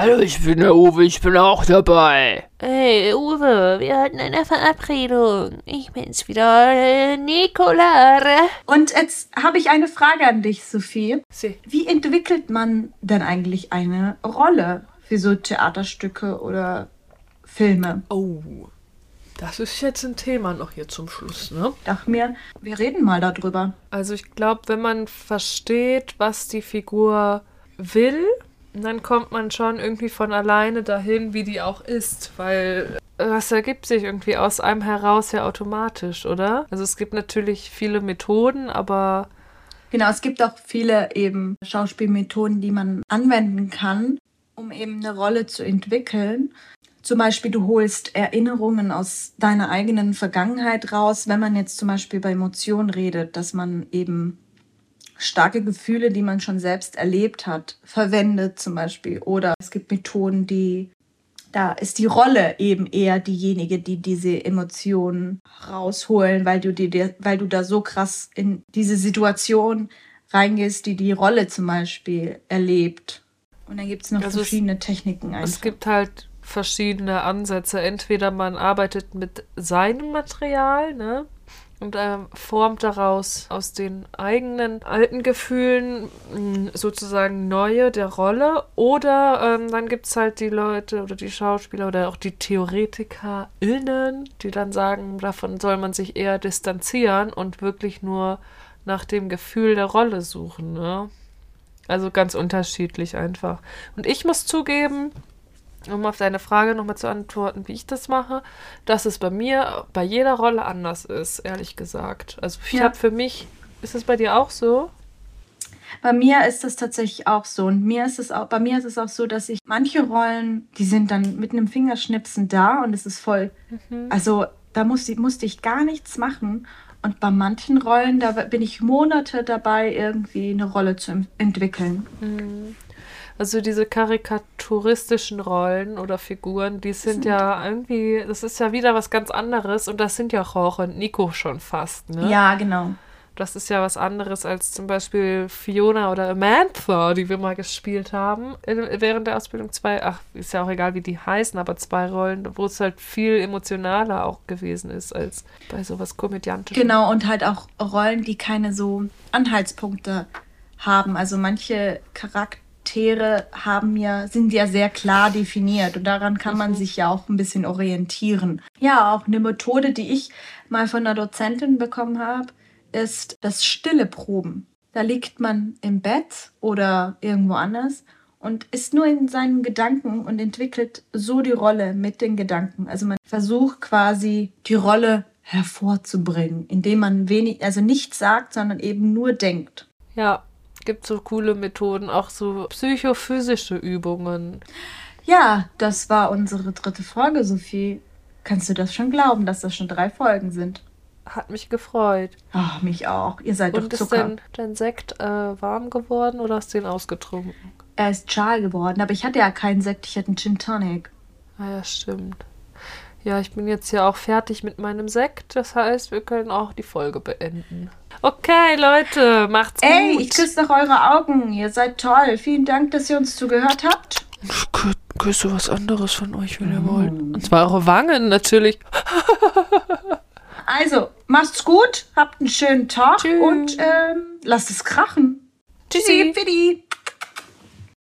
Hallo, ich bin der Uwe, ich bin auch dabei. Hey, Uwe, wir hatten eine Verabredung. Ich bin's wieder, äh, Nicola. Und jetzt habe ich eine Frage an dich, Sophie. Sie. Wie entwickelt man denn eigentlich eine Rolle für so Theaterstücke oder Filme? Oh, das ist jetzt ein Thema noch hier zum Schluss, ne? Dachte mir, wir reden mal darüber. Also ich glaube, wenn man versteht, was die Figur will, dann kommt man schon irgendwie von alleine dahin, wie die auch ist, weil das ergibt sich irgendwie aus einem heraus ja automatisch, oder? Also es gibt natürlich viele Methoden, aber Genau, es gibt auch viele eben Schauspielmethoden, die man anwenden kann, um eben eine Rolle zu entwickeln. Zum Beispiel, du holst Erinnerungen aus deiner eigenen Vergangenheit raus, wenn man jetzt zum Beispiel bei Emotionen redet, dass man eben starke Gefühle, die man schon selbst erlebt hat, verwendet zum Beispiel. Oder es gibt Methoden, die, da ist die Rolle eben eher diejenige, die diese Emotionen rausholen, weil du, dir, weil du da so krass in diese Situation reingehst, die die Rolle zum Beispiel erlebt. Und dann gibt es noch Also es- verschiedene Techniken einfach. Es gibt halt verschiedene Ansätze. Entweder man arbeitet mit seinem Material, ne? Und ähm, formt daraus aus den eigenen alten Gefühlen mh, sozusagen neue der Rolle. Oder ähm, dann gibt es halt die Leute oder die Schauspieler oder auch die TheoretikerInnen, die dann sagen, davon soll man sich eher distanzieren und wirklich nur nach dem Gefühl der Rolle suchen. Ne? Also ganz unterschiedlich einfach. Und ich muss zugeben, um auf deine Frage nochmal zu antworten, wie ich das mache, dass es bei mir bei jeder Rolle anders ist, ehrlich gesagt. Also ich Ja. habe für mich, ist es bei dir auch so? Bei mir ist das tatsächlich auch so. Und mir ist es auch, bei mir ist es auch so, dass ich manche Rollen, die sind dann mit einem Fingerschnipsen da und es ist voll. Also da musste, musste ich gar nichts machen. Und bei manchen Rollen, da bin ich Monate dabei, irgendwie eine Rolle zu entwickeln. Also diese karikaturistischen Rollen oder Figuren, die sind ja irgendwie, das ist ja wieder was ganz anderes und das sind ja Jorge und Nico schon fast, ne? Ja, genau. Das ist ja was anderes als zum Beispiel Fiona oder Amantha, die wir mal gespielt haben während der Ausbildung. Zwei, ach, ist ja auch egal, wie die heißen, aber zwei Rollen, wo es halt viel emotionaler auch gewesen ist als bei sowas komödiantischem. Genau, und halt auch Rollen, die keine so Anhaltspunkte haben. Also manche Charaktere haben ja, sind ja sehr klar definiert und daran kann man sich ja auch ein bisschen orientieren. Ja, auch eine Methode, die ich mal von einer Dozentin bekommen habe, ist das stille Proben. Da liegt man im Bett oder irgendwo anders und ist nur in seinen Gedanken und entwickelt so die Rolle mit den Gedanken. Also man versucht quasi die Rolle hervorzubringen, indem man wenig, also nichts sagt, sondern eben nur denkt. Ja, gibt so coole Methoden, auch so psychophysische Übungen. Ja, das war unsere dritte Folge, Sophie. Kannst du das schon glauben, dass das schon drei Folgen sind? Hat mich gefreut. Ach, mich auch. Ihr seid Und doch ist Zucker. dein, Sekt äh, warm geworden oder hast du den ausgetrunken? Er ist schal geworden, aber ich hatte ja keinen Sekt, ich hatte einen Gin Tonic. Ah ja, stimmt. Ja, ich bin jetzt ja auch fertig mit meinem Sekt. Das heißt, wir können auch die Folge beenden. Okay, Leute, macht's Ey, gut. ich küsse noch eure Augen. Ihr seid toll. Vielen Dank, dass ihr uns zugehört habt. Ich kü küsse was anderes von euch, wenn ihr wollt. Und zwar eure Wangen, natürlich. [laughs] Also, macht's gut, habt einen schönen Tag Tschüss. und ähm, lasst es krachen. Tschüssi. Tschüssi.